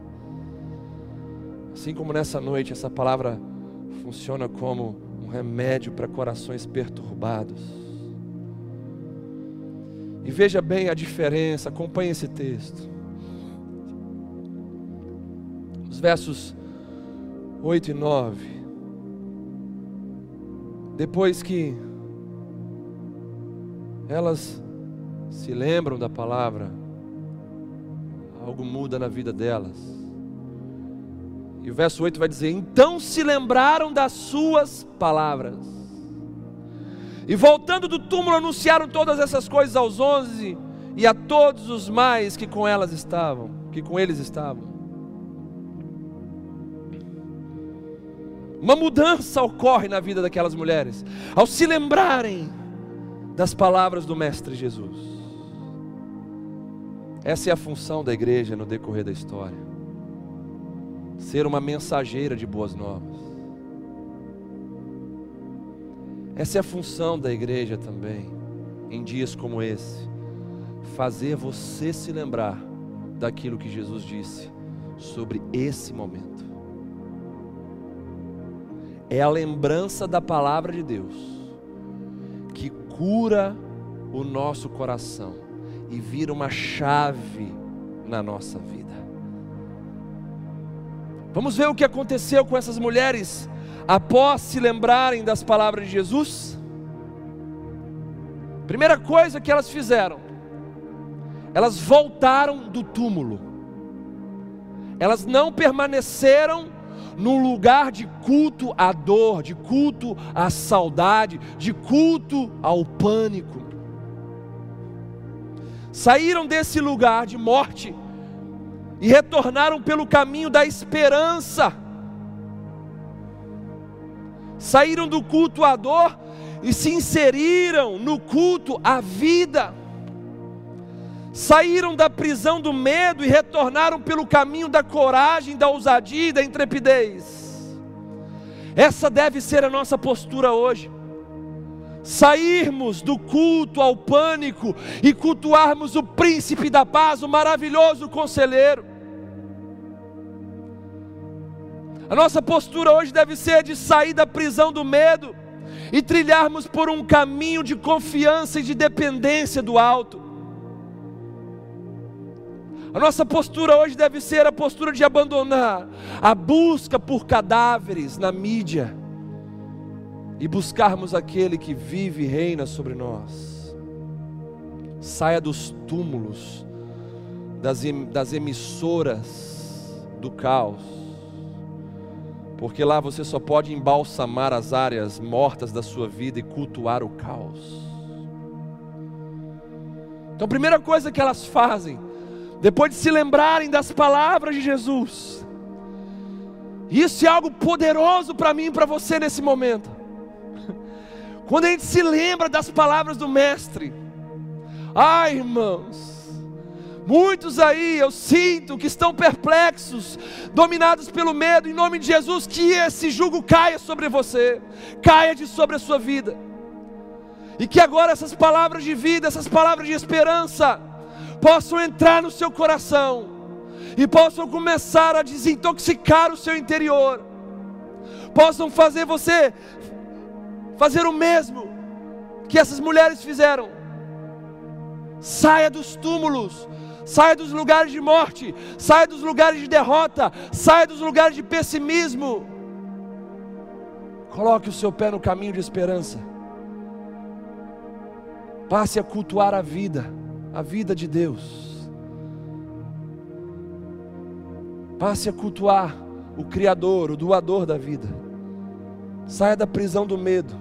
A: Assim como nessa noite essa palavra funciona como um remédio para corações perturbados. E veja bem a diferença, acompanhe esse texto. Os versos 8 e 9. Depois que elas se lembram da palavra, algo muda na vida delas. E o verso 8 vai dizer: Então se lembraram das suas palavras. E voltando do túmulo, anunciaram todas essas coisas aos onze e a todos os mais que com elas estavam, que com eles estavam. Uma mudança ocorre na vida daquelas mulheres, ao se lembrarem das palavras do Mestre Jesus. Essa é a função da igreja no decorrer da história ser uma mensageira de boas novas. Essa é a função da igreja também, em dias como esse, fazer você se lembrar daquilo que Jesus disse sobre esse momento. É a lembrança da palavra de Deus que cura o nosso coração e vira uma chave na nossa vida Vamos ver o que aconteceu com essas mulheres após se lembrarem das palavras de Jesus? Primeira coisa que elas fizeram, elas voltaram do túmulo, elas não permaneceram num lugar de culto à dor, de culto à saudade, de culto ao pânico. Saíram desse lugar de morte e retornaram pelo caminho da esperança. Saíram do culto à dor e se inseriram no culto à vida. Saíram da prisão do medo e retornaram pelo caminho da coragem, da ousadia e da intrepidez. Essa deve ser a nossa postura hoje. Sairmos do culto ao pânico e cultuarmos o príncipe da paz, o maravilhoso conselheiro. A nossa postura hoje deve ser de sair da prisão do medo e trilharmos por um caminho de confiança e de dependência do alto. A nossa postura hoje deve ser a postura de abandonar a busca por cadáveres na mídia e buscarmos aquele que vive e reina sobre nós. Saia dos túmulos, das, das emissoras do caos porque lá você só pode embalsamar as áreas mortas da sua vida e cultuar o caos. Então, a primeira coisa que elas fazem, depois de se lembrarem das palavras de Jesus, isso é algo poderoso para mim e para você nesse momento. Quando a gente se lembra das palavras do Mestre, ai irmãos, Muitos aí eu sinto que estão perplexos, dominados pelo medo, em nome de Jesus, que esse jugo caia sobre você, caia de sobre a sua vida, e que agora essas palavras de vida, essas palavras de esperança, possam entrar no seu coração, e possam começar a desintoxicar o seu interior, possam fazer você fazer o mesmo que essas mulheres fizeram. Saia dos túmulos, saia dos lugares de morte, saia dos lugares de derrota, saia dos lugares de pessimismo. Coloque o seu pé no caminho de esperança. Passe a cultuar a vida, a vida de Deus. Passe a cultuar o Criador, o doador da vida. Saia da prisão do medo.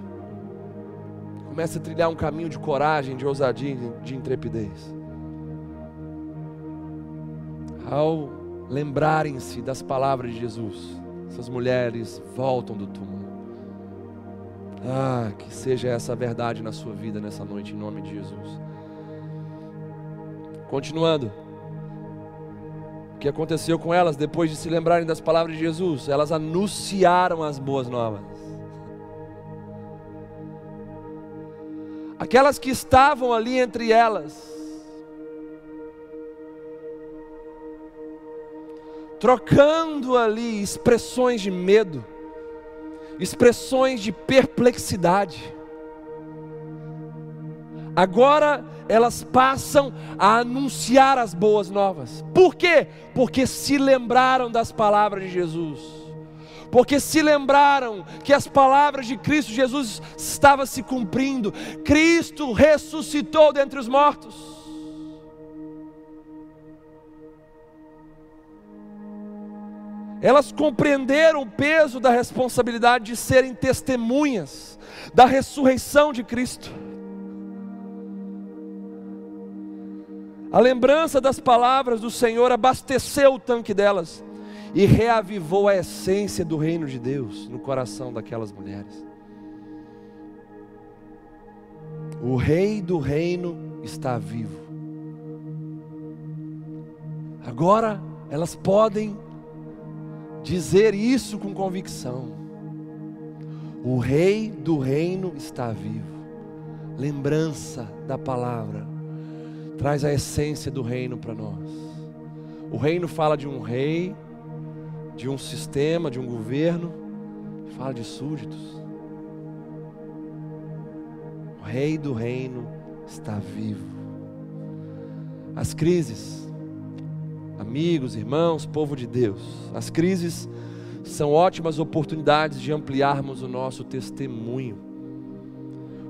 A: Comece a trilhar um caminho de coragem, de ousadia, de intrepidez ao lembrarem-se das palavras de Jesus, essas mulheres voltam do túmulo. Ah, que seja essa verdade na sua vida nessa noite, em nome de Jesus. Continuando. O que aconteceu com elas depois de se lembrarem das palavras de Jesus? Elas anunciaram as boas novas. Aquelas que estavam ali entre elas, trocando ali expressões de medo, expressões de perplexidade. Agora elas passam a anunciar as boas novas. Por quê? Porque se lembraram das palavras de Jesus. Porque se lembraram que as palavras de Cristo Jesus estavam se cumprindo. Cristo ressuscitou dentre os mortos. Elas compreenderam o peso da responsabilidade de serem testemunhas da ressurreição de Cristo. A lembrança das palavras do Senhor abasteceu o tanque delas e reavivou a essência do reino de Deus no coração daquelas mulheres. O rei do reino está vivo. Agora elas podem dizer isso com convicção. O Rei do reino está vivo. Lembrança da palavra traz a essência do reino para nós. O reino fala de um rei, de um sistema, de um governo, fala de súditos. O Rei do reino está vivo. As crises, Amigos, irmãos, povo de Deus, as crises são ótimas oportunidades de ampliarmos o nosso testemunho,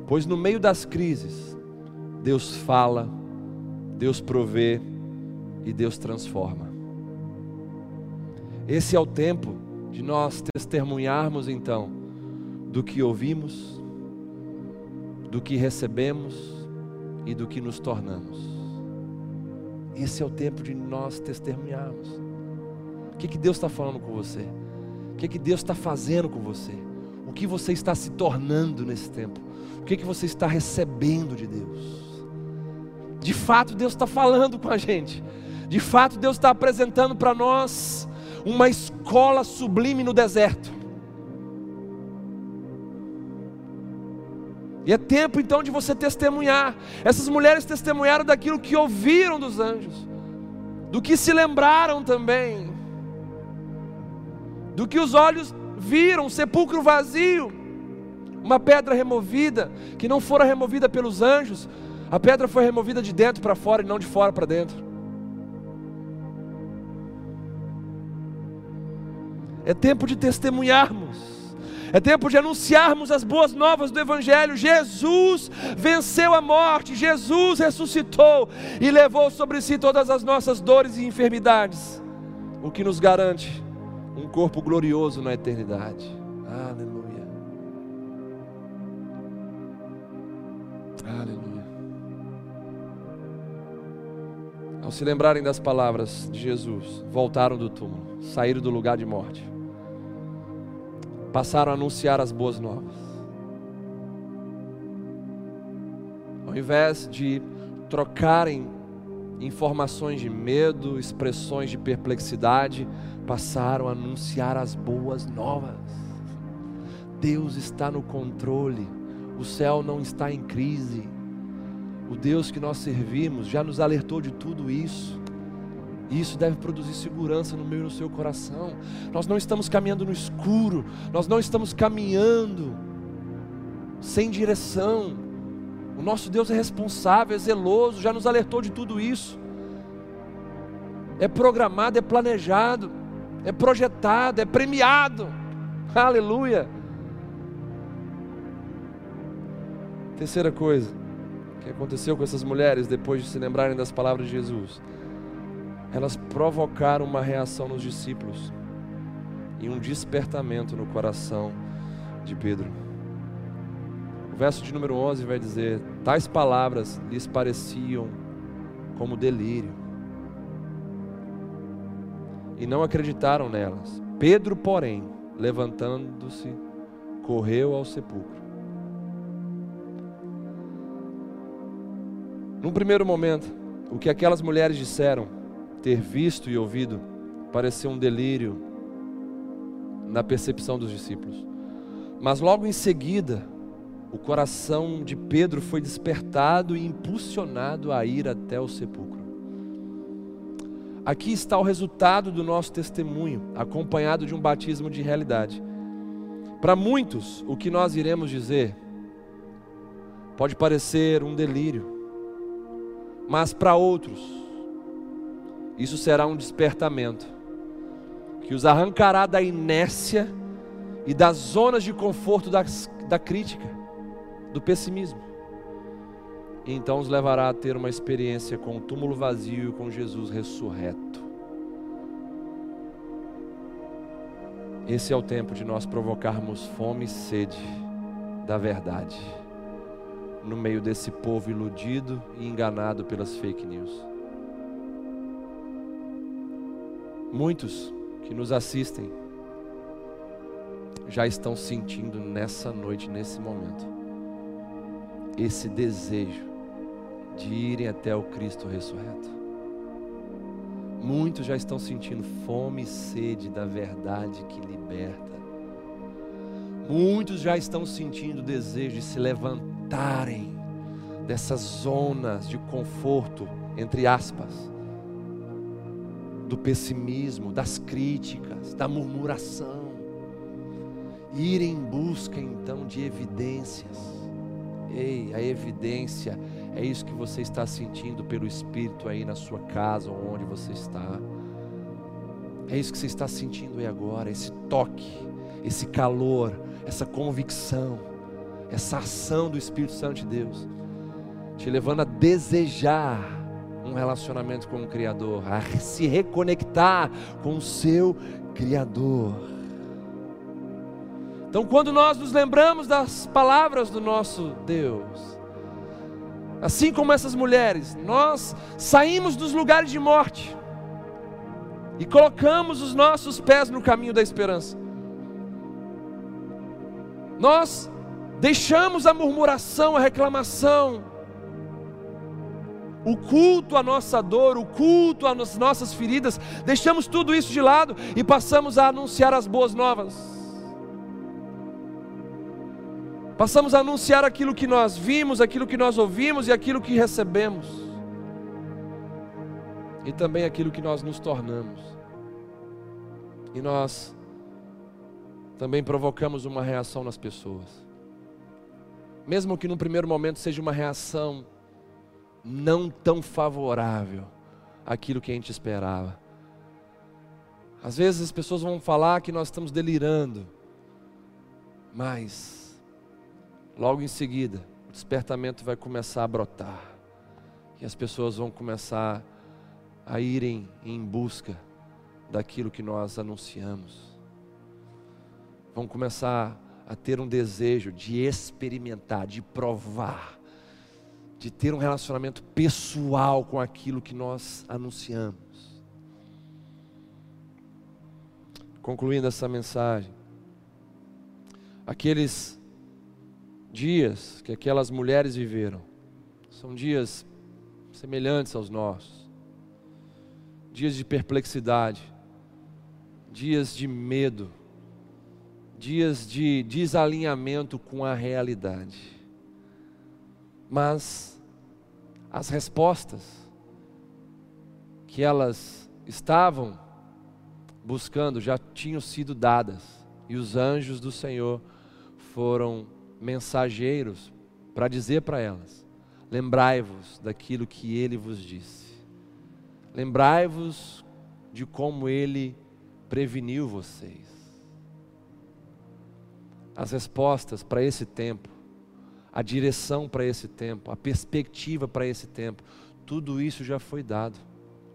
A: pois no meio das crises, Deus fala, Deus provê e Deus transforma. Esse é o tempo de nós testemunharmos então do que ouvimos, do que recebemos e do que nos tornamos. Esse é o tempo de nós testemunharmos. O que, que Deus está falando com você? O que, que Deus está fazendo com você? O que você está se tornando nesse tempo? O que, que você está recebendo de Deus? De fato, Deus está falando com a gente. De fato, Deus está apresentando para nós uma escola sublime no deserto. E é tempo então de você testemunhar. Essas mulheres testemunharam daquilo que ouviram dos anjos, do que se lembraram também, do que os olhos viram, um sepulcro vazio, uma pedra removida, que não fora removida pelos anjos, a pedra foi removida de dentro para fora e não de fora para dentro. É tempo de testemunharmos. É tempo de anunciarmos as boas novas do Evangelho. Jesus venceu a morte, Jesus ressuscitou e levou sobre si todas as nossas dores e enfermidades, o que nos garante um corpo glorioso na eternidade. Aleluia. Aleluia. Ao se lembrarem das palavras de Jesus, voltaram do túmulo, saíram do lugar de morte passaram a anunciar as boas novas. Ao invés de trocarem informações de medo, expressões de perplexidade, passaram a anunciar as boas novas. Deus está no controle, o céu não está em crise. O Deus que nós servimos já nos alertou de tudo isso. E isso deve produzir segurança no meio do seu coração. Nós não estamos caminhando no escuro, nós não estamos caminhando sem direção. O nosso Deus é responsável, é zeloso, já nos alertou de tudo isso. É programado, é planejado, é projetado, é premiado. Aleluia. Terceira coisa que aconteceu com essas mulheres depois de se lembrarem das palavras de Jesus elas provocaram uma reação nos discípulos e um despertamento no coração de Pedro. O verso de número 11 vai dizer: Tais palavras lhes pareciam como delírio, e não acreditaram nelas. Pedro, porém, levantando-se, correu ao sepulcro. Num primeiro momento, o que aquelas mulheres disseram ter visto e ouvido pareceu um delírio na percepção dos discípulos. Mas logo em seguida, o coração de Pedro foi despertado e impulsionado a ir até o sepulcro. Aqui está o resultado do nosso testemunho, acompanhado de um batismo de realidade. Para muitos, o que nós iremos dizer pode parecer um delírio, mas para outros, isso será um despertamento que os arrancará da inércia e das zonas de conforto das, da crítica, do pessimismo. E então os levará a ter uma experiência com o túmulo vazio e com Jesus ressurreto. Esse é o tempo de nós provocarmos fome e sede da verdade no meio desse povo iludido e enganado pelas fake news. Muitos que nos assistem já estão sentindo nessa noite, nesse momento, esse desejo de irem até o Cristo ressurreto. Muitos já estão sentindo fome e sede da verdade que liberta. Muitos já estão sentindo o desejo de se levantarem dessas zonas de conforto, entre aspas, do pessimismo, das críticas, da murmuração. Ir em busca então de evidências. Ei, a evidência é isso que você está sentindo pelo Espírito aí na sua casa ou onde você está. É isso que você está sentindo aí agora, esse toque, esse calor, essa convicção, essa ação do Espírito Santo de Deus, te levando a desejar um relacionamento com o Criador, a se reconectar com o seu Criador. Então, quando nós nos lembramos das palavras do nosso Deus, assim como essas mulheres, nós saímos dos lugares de morte e colocamos os nossos pés no caminho da esperança. Nós deixamos a murmuração, a reclamação, o culto à nossa dor, o culto às nossas feridas, deixamos tudo isso de lado e passamos a anunciar as boas novas. Passamos a anunciar aquilo que nós vimos, aquilo que nós ouvimos e aquilo que recebemos. E também aquilo que nós nos tornamos. E nós também provocamos uma reação nas pessoas. Mesmo que no primeiro momento seja uma reação não tão favorável àquilo que a gente esperava. Às vezes as pessoas vão falar que nós estamos delirando, mas logo em seguida, o despertamento vai começar a brotar. E as pessoas vão começar a irem em busca daquilo que nós anunciamos. Vão começar a ter um desejo de experimentar, de provar, de ter um relacionamento pessoal com aquilo que nós anunciamos. Concluindo essa mensagem, aqueles dias que aquelas mulheres viveram são dias semelhantes aos nossos, dias de perplexidade, dias de medo, dias de desalinhamento com a realidade. Mas as respostas que elas estavam buscando já tinham sido dadas, e os anjos do Senhor foram mensageiros para dizer para elas: lembrai-vos daquilo que ele vos disse, lembrai-vos de como ele preveniu vocês. As respostas para esse tempo, a direção para esse tempo, a perspectiva para esse tempo, tudo isso já foi dado.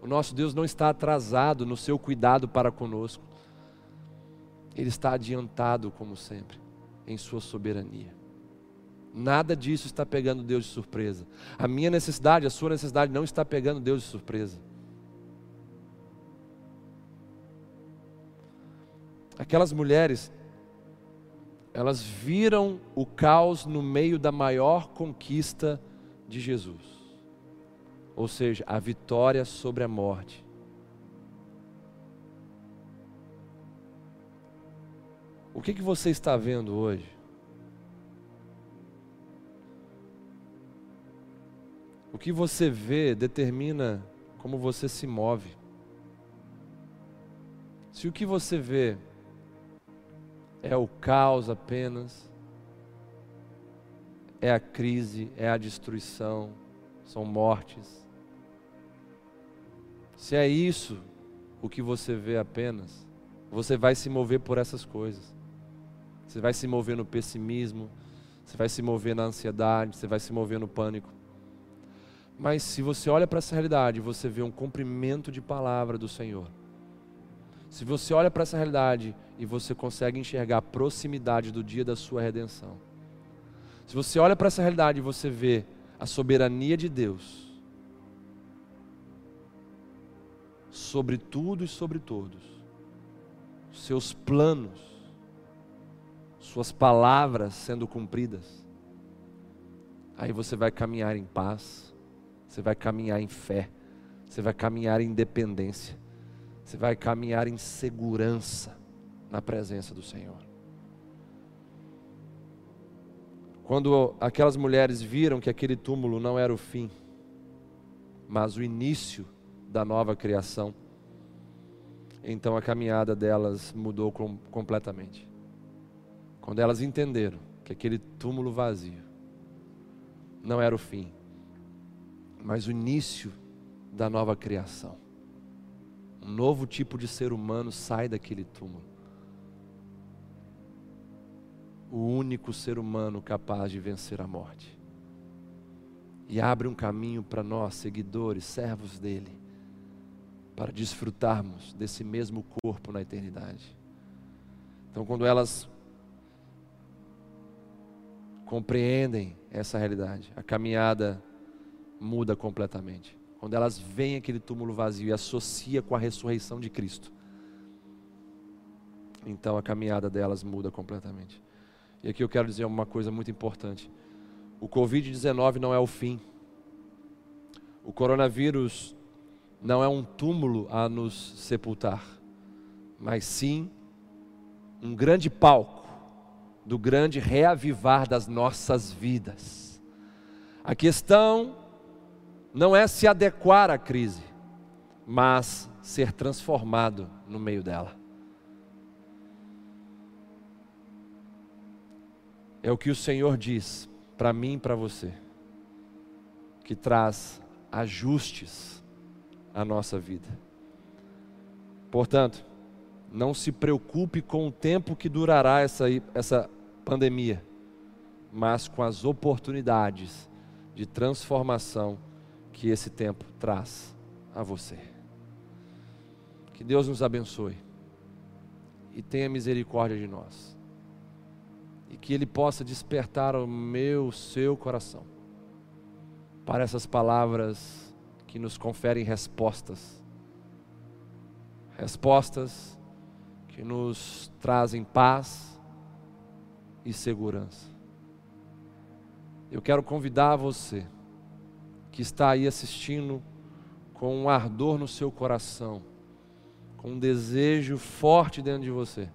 A: O nosso Deus não está atrasado no seu cuidado para conosco, Ele está adiantado, como sempre, em Sua soberania. Nada disso está pegando Deus de surpresa. A minha necessidade, a sua necessidade não está pegando Deus de surpresa. Aquelas mulheres, elas viram o caos no meio da maior conquista de Jesus, ou seja, a vitória sobre a morte. O que, que você está vendo hoje? O que você vê determina como você se move. Se o que você vê é o caos apenas, é a crise, é a destruição, são mortes. Se é isso o que você vê apenas, você vai se mover por essas coisas. Você vai se mover no pessimismo, você vai se mover na ansiedade, você vai se mover no pânico. Mas se você olha para essa realidade, você vê um cumprimento de palavra do Senhor. Se você olha para essa realidade e você consegue enxergar a proximidade do dia da sua redenção. Se você olha para essa realidade e você vê a soberania de Deus sobre tudo e sobre todos, seus planos, suas palavras sendo cumpridas, aí você vai caminhar em paz você vai caminhar em fé. Você vai caminhar em dependência. Você vai caminhar em segurança na presença do Senhor. Quando aquelas mulheres viram que aquele túmulo não era o fim, mas o início da nova criação, então a caminhada delas mudou com, completamente. Quando elas entenderam que aquele túmulo vazio não era o fim, mas o início da nova criação. Um novo tipo de ser humano sai daquele túmulo. O único ser humano capaz de vencer a morte. E abre um caminho para nós, seguidores, servos dele, para desfrutarmos desse mesmo corpo na eternidade. Então, quando elas compreendem essa realidade, a caminhada muda completamente. Quando elas veem aquele túmulo vazio e associa com a ressurreição de Cristo, então a caminhada delas muda completamente. E aqui eu quero dizer uma coisa muito importante. O Covid-19 não é o fim. O coronavírus não é um túmulo a nos sepultar, mas sim um grande palco do grande reavivar das nossas vidas. A questão não é se adequar à crise, mas ser transformado no meio dela. É o que o Senhor diz para mim e para você, que traz ajustes à nossa vida. Portanto, não se preocupe com o tempo que durará essa, essa pandemia, mas com as oportunidades de transformação que esse tempo traz a você. Que Deus nos abençoe e tenha misericórdia de nós. E que Ele possa despertar o meu, seu coração para essas palavras que nos conferem respostas. Respostas que nos trazem paz e segurança. Eu quero convidar você que está aí assistindo com um ardor no seu coração, com um desejo forte dentro de você,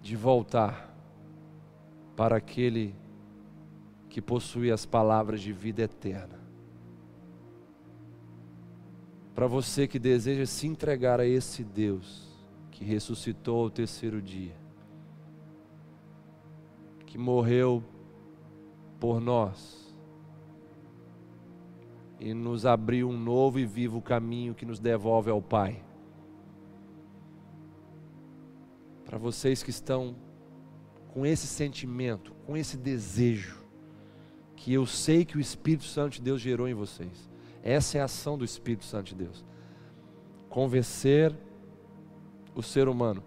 A: de voltar para aquele que possui as palavras de vida eterna. Para você que deseja se entregar a esse Deus que ressuscitou ao terceiro dia, que morreu por nós e nos abriu um novo e vivo caminho que nos devolve ao Pai. Para vocês que estão com esse sentimento, com esse desejo, que eu sei que o Espírito Santo de Deus gerou em vocês. Essa é a ação do Espírito Santo de Deus. Convencer o ser humano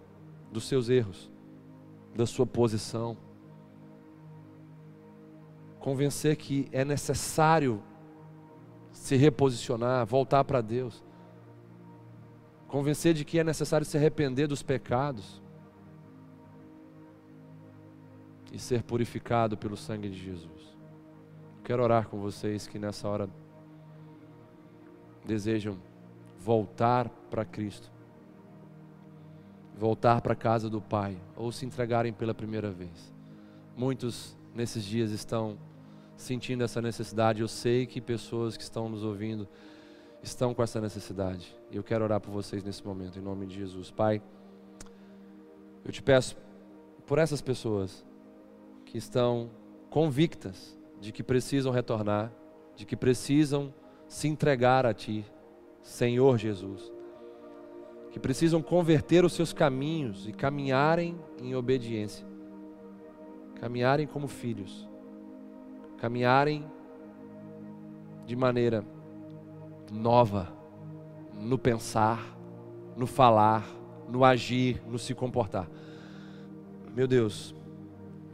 A: dos seus erros, da sua posição, convencer que é necessário se reposicionar, voltar para Deus. Convencer de que é necessário se arrepender dos pecados e ser purificado pelo sangue de Jesus. Quero orar com vocês que nessa hora desejam voltar para Cristo, voltar para a casa do Pai, ou se entregarem pela primeira vez. Muitos nesses dias estão sentindo essa necessidade. Eu sei que pessoas que estão nos ouvindo estão com essa necessidade. Eu quero orar por vocês nesse momento, em nome de Jesus. Pai, eu te peço por essas pessoas que estão convictas de que precisam retornar, de que precisam se entregar a Ti, Senhor Jesus, que precisam converter os seus caminhos e caminharem em obediência, caminharem como filhos caminharem de maneira nova no pensar, no falar, no agir, no se comportar. Meu Deus,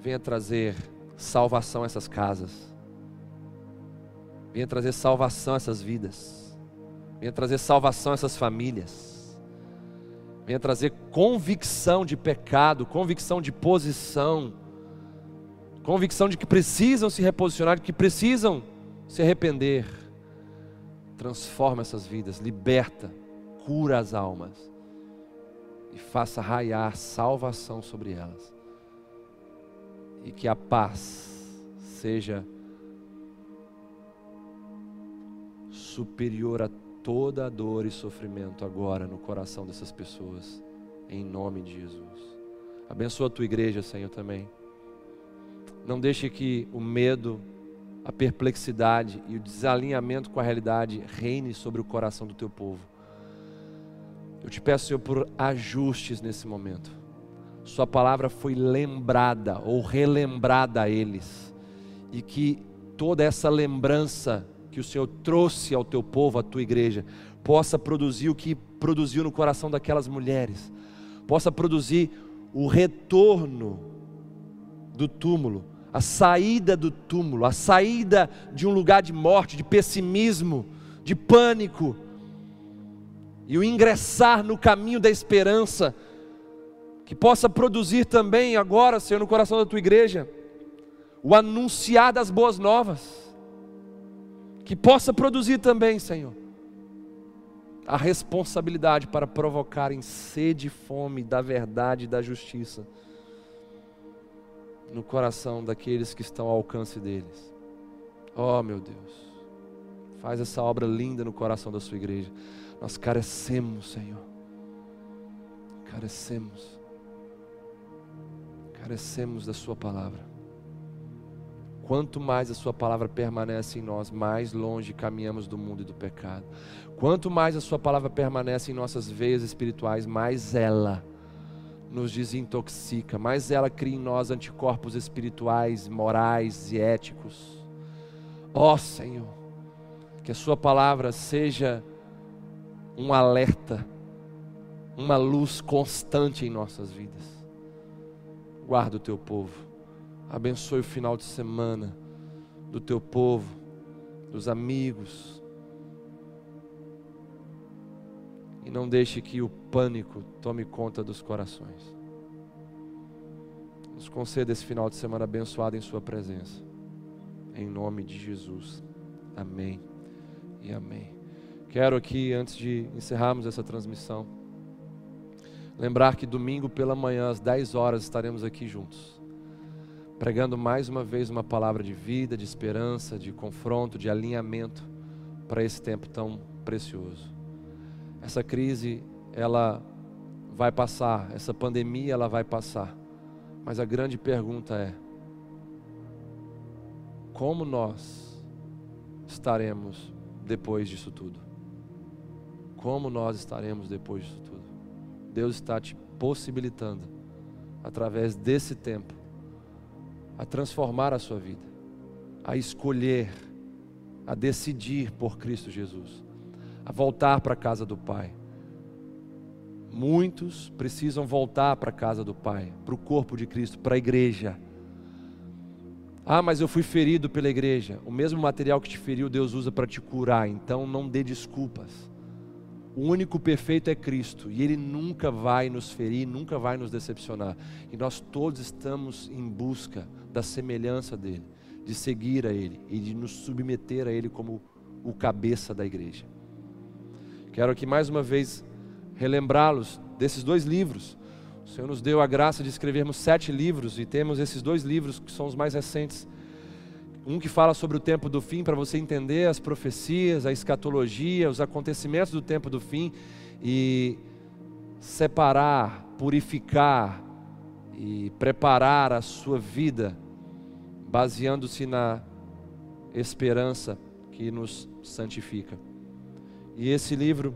A: venha trazer salvação a essas casas. Venha trazer salvação a essas vidas. Venha trazer salvação a essas famílias. Venha trazer convicção de pecado, convicção de posição convicção de que precisam se reposicionar, de que precisam se arrepender. Transforma essas vidas, liberta, cura as almas e faça raiar salvação sobre elas. E que a paz seja superior a toda a dor e sofrimento agora no coração dessas pessoas, em nome de Jesus. Abençoa a tua igreja, Senhor, também. Não deixe que o medo a perplexidade e o desalinhamento com a realidade reine sobre o coração do teu povo. Eu te peço, Senhor, por ajustes nesse momento. Sua palavra foi lembrada ou relembrada a eles, e que toda essa lembrança que o Senhor trouxe ao teu povo, à tua igreja, possa produzir o que produziu no coração daquelas mulheres, possa produzir o retorno do túmulo, a saída do túmulo, a saída de um lugar de morte, de pessimismo, de pânico, e o ingressar no caminho da esperança, que possa produzir também agora, Senhor, no coração da tua igreja, o anunciar das boas novas, que possa produzir também, Senhor, a responsabilidade para provocar em sede e fome da verdade e da justiça no coração daqueles que estão ao alcance deles. Oh, meu Deus, faz essa obra linda no coração da sua igreja. Nós carecemos, Senhor, carecemos, carecemos da Sua palavra. Quanto mais a Sua palavra permanece em nós, mais longe caminhamos do mundo e do pecado. Quanto mais a Sua palavra permanece em nossas veias espirituais, mais ela nos desintoxica, mais ela cria em nós anticorpos espirituais, morais e éticos. Ó oh, Senhor, que a Sua palavra seja um alerta, uma luz constante em nossas vidas. Guarda o teu povo, abençoe o final de semana do teu povo, dos amigos, e não deixe que o pânico tome conta dos corações. Nos conceda esse final de semana abençoado em Sua presença. Em nome de Jesus. Amém e amém. Quero aqui, antes de encerrarmos essa transmissão, lembrar que domingo pela manhã, às 10 horas, estaremos aqui juntos, pregando mais uma vez uma palavra de vida, de esperança, de confronto, de alinhamento para esse tempo tão precioso. Essa crise, ela vai passar, essa pandemia, ela vai passar. Mas a grande pergunta é: como nós estaremos depois disso tudo? Como nós estaremos depois disso tudo? Deus está te possibilitando, através desse tempo, a transformar a sua vida, a escolher, a decidir por Cristo Jesus a voltar para a casa do Pai. Muitos precisam voltar para a casa do Pai, para o corpo de Cristo, para a igreja. Ah, mas eu fui ferido pela igreja. O mesmo material que te feriu, Deus usa para te curar. Então não dê desculpas. O único perfeito é Cristo e Ele nunca vai nos ferir, nunca vai nos decepcionar. E nós todos estamos em busca da semelhança dEle, de seguir a Ele e de nos submeter a Ele como o cabeça da igreja. Quero aqui mais uma vez relembrá-los desses dois livros. O Senhor nos deu a graça de escrevermos sete livros e temos esses dois livros que são os mais recentes. Um que fala sobre o tempo do fim, para você entender as profecias, a escatologia, os acontecimentos do tempo do fim e separar, purificar e preparar a sua vida, baseando-se na esperança que nos santifica. E esse livro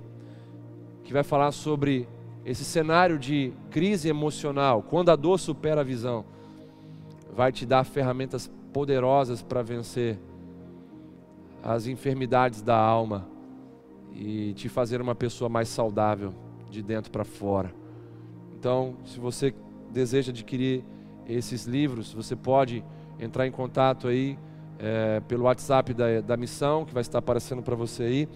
A: que vai falar sobre esse cenário de crise emocional, quando a dor supera a visão, vai te dar ferramentas poderosas para vencer as enfermidades da alma e te fazer uma pessoa mais saudável de dentro para fora. Então, se você deseja adquirir esses livros, você pode entrar em contato aí é, pelo WhatsApp da, da missão, que vai estar aparecendo para você aí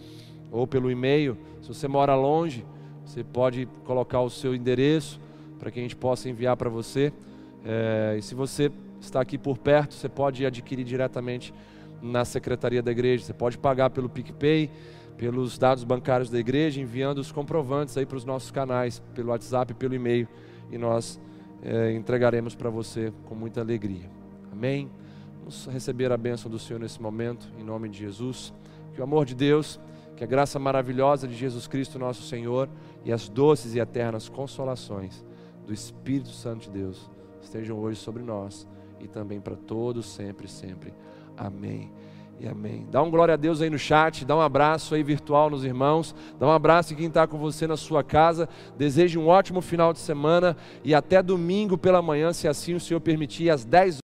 A: ou pelo e-mail. Se você mora longe, você pode colocar o seu endereço para que a gente possa enviar para você. É, e se você está aqui por perto, você pode adquirir diretamente na secretaria da igreja. Você pode pagar pelo PicPay, pelos dados bancários da igreja, enviando os comprovantes aí para os nossos canais, pelo WhatsApp, pelo e-mail, e nós é, entregaremos para você com muita alegria. Amém? Vamos receber a bênção do Senhor nesse momento, em nome de Jesus. Que o amor de Deus que a graça maravilhosa de Jesus Cristo, nosso Senhor, e as doces e eternas consolações do Espírito Santo de Deus estejam hoje sobre nós e também para todos, sempre, sempre. Amém e amém. Dá um glória a Deus aí no chat, dá um abraço aí virtual nos irmãos, dá um abraço em quem está com você na sua casa. Desejo um ótimo final de semana e até domingo pela manhã, se assim o Senhor permitir, às 10 horas.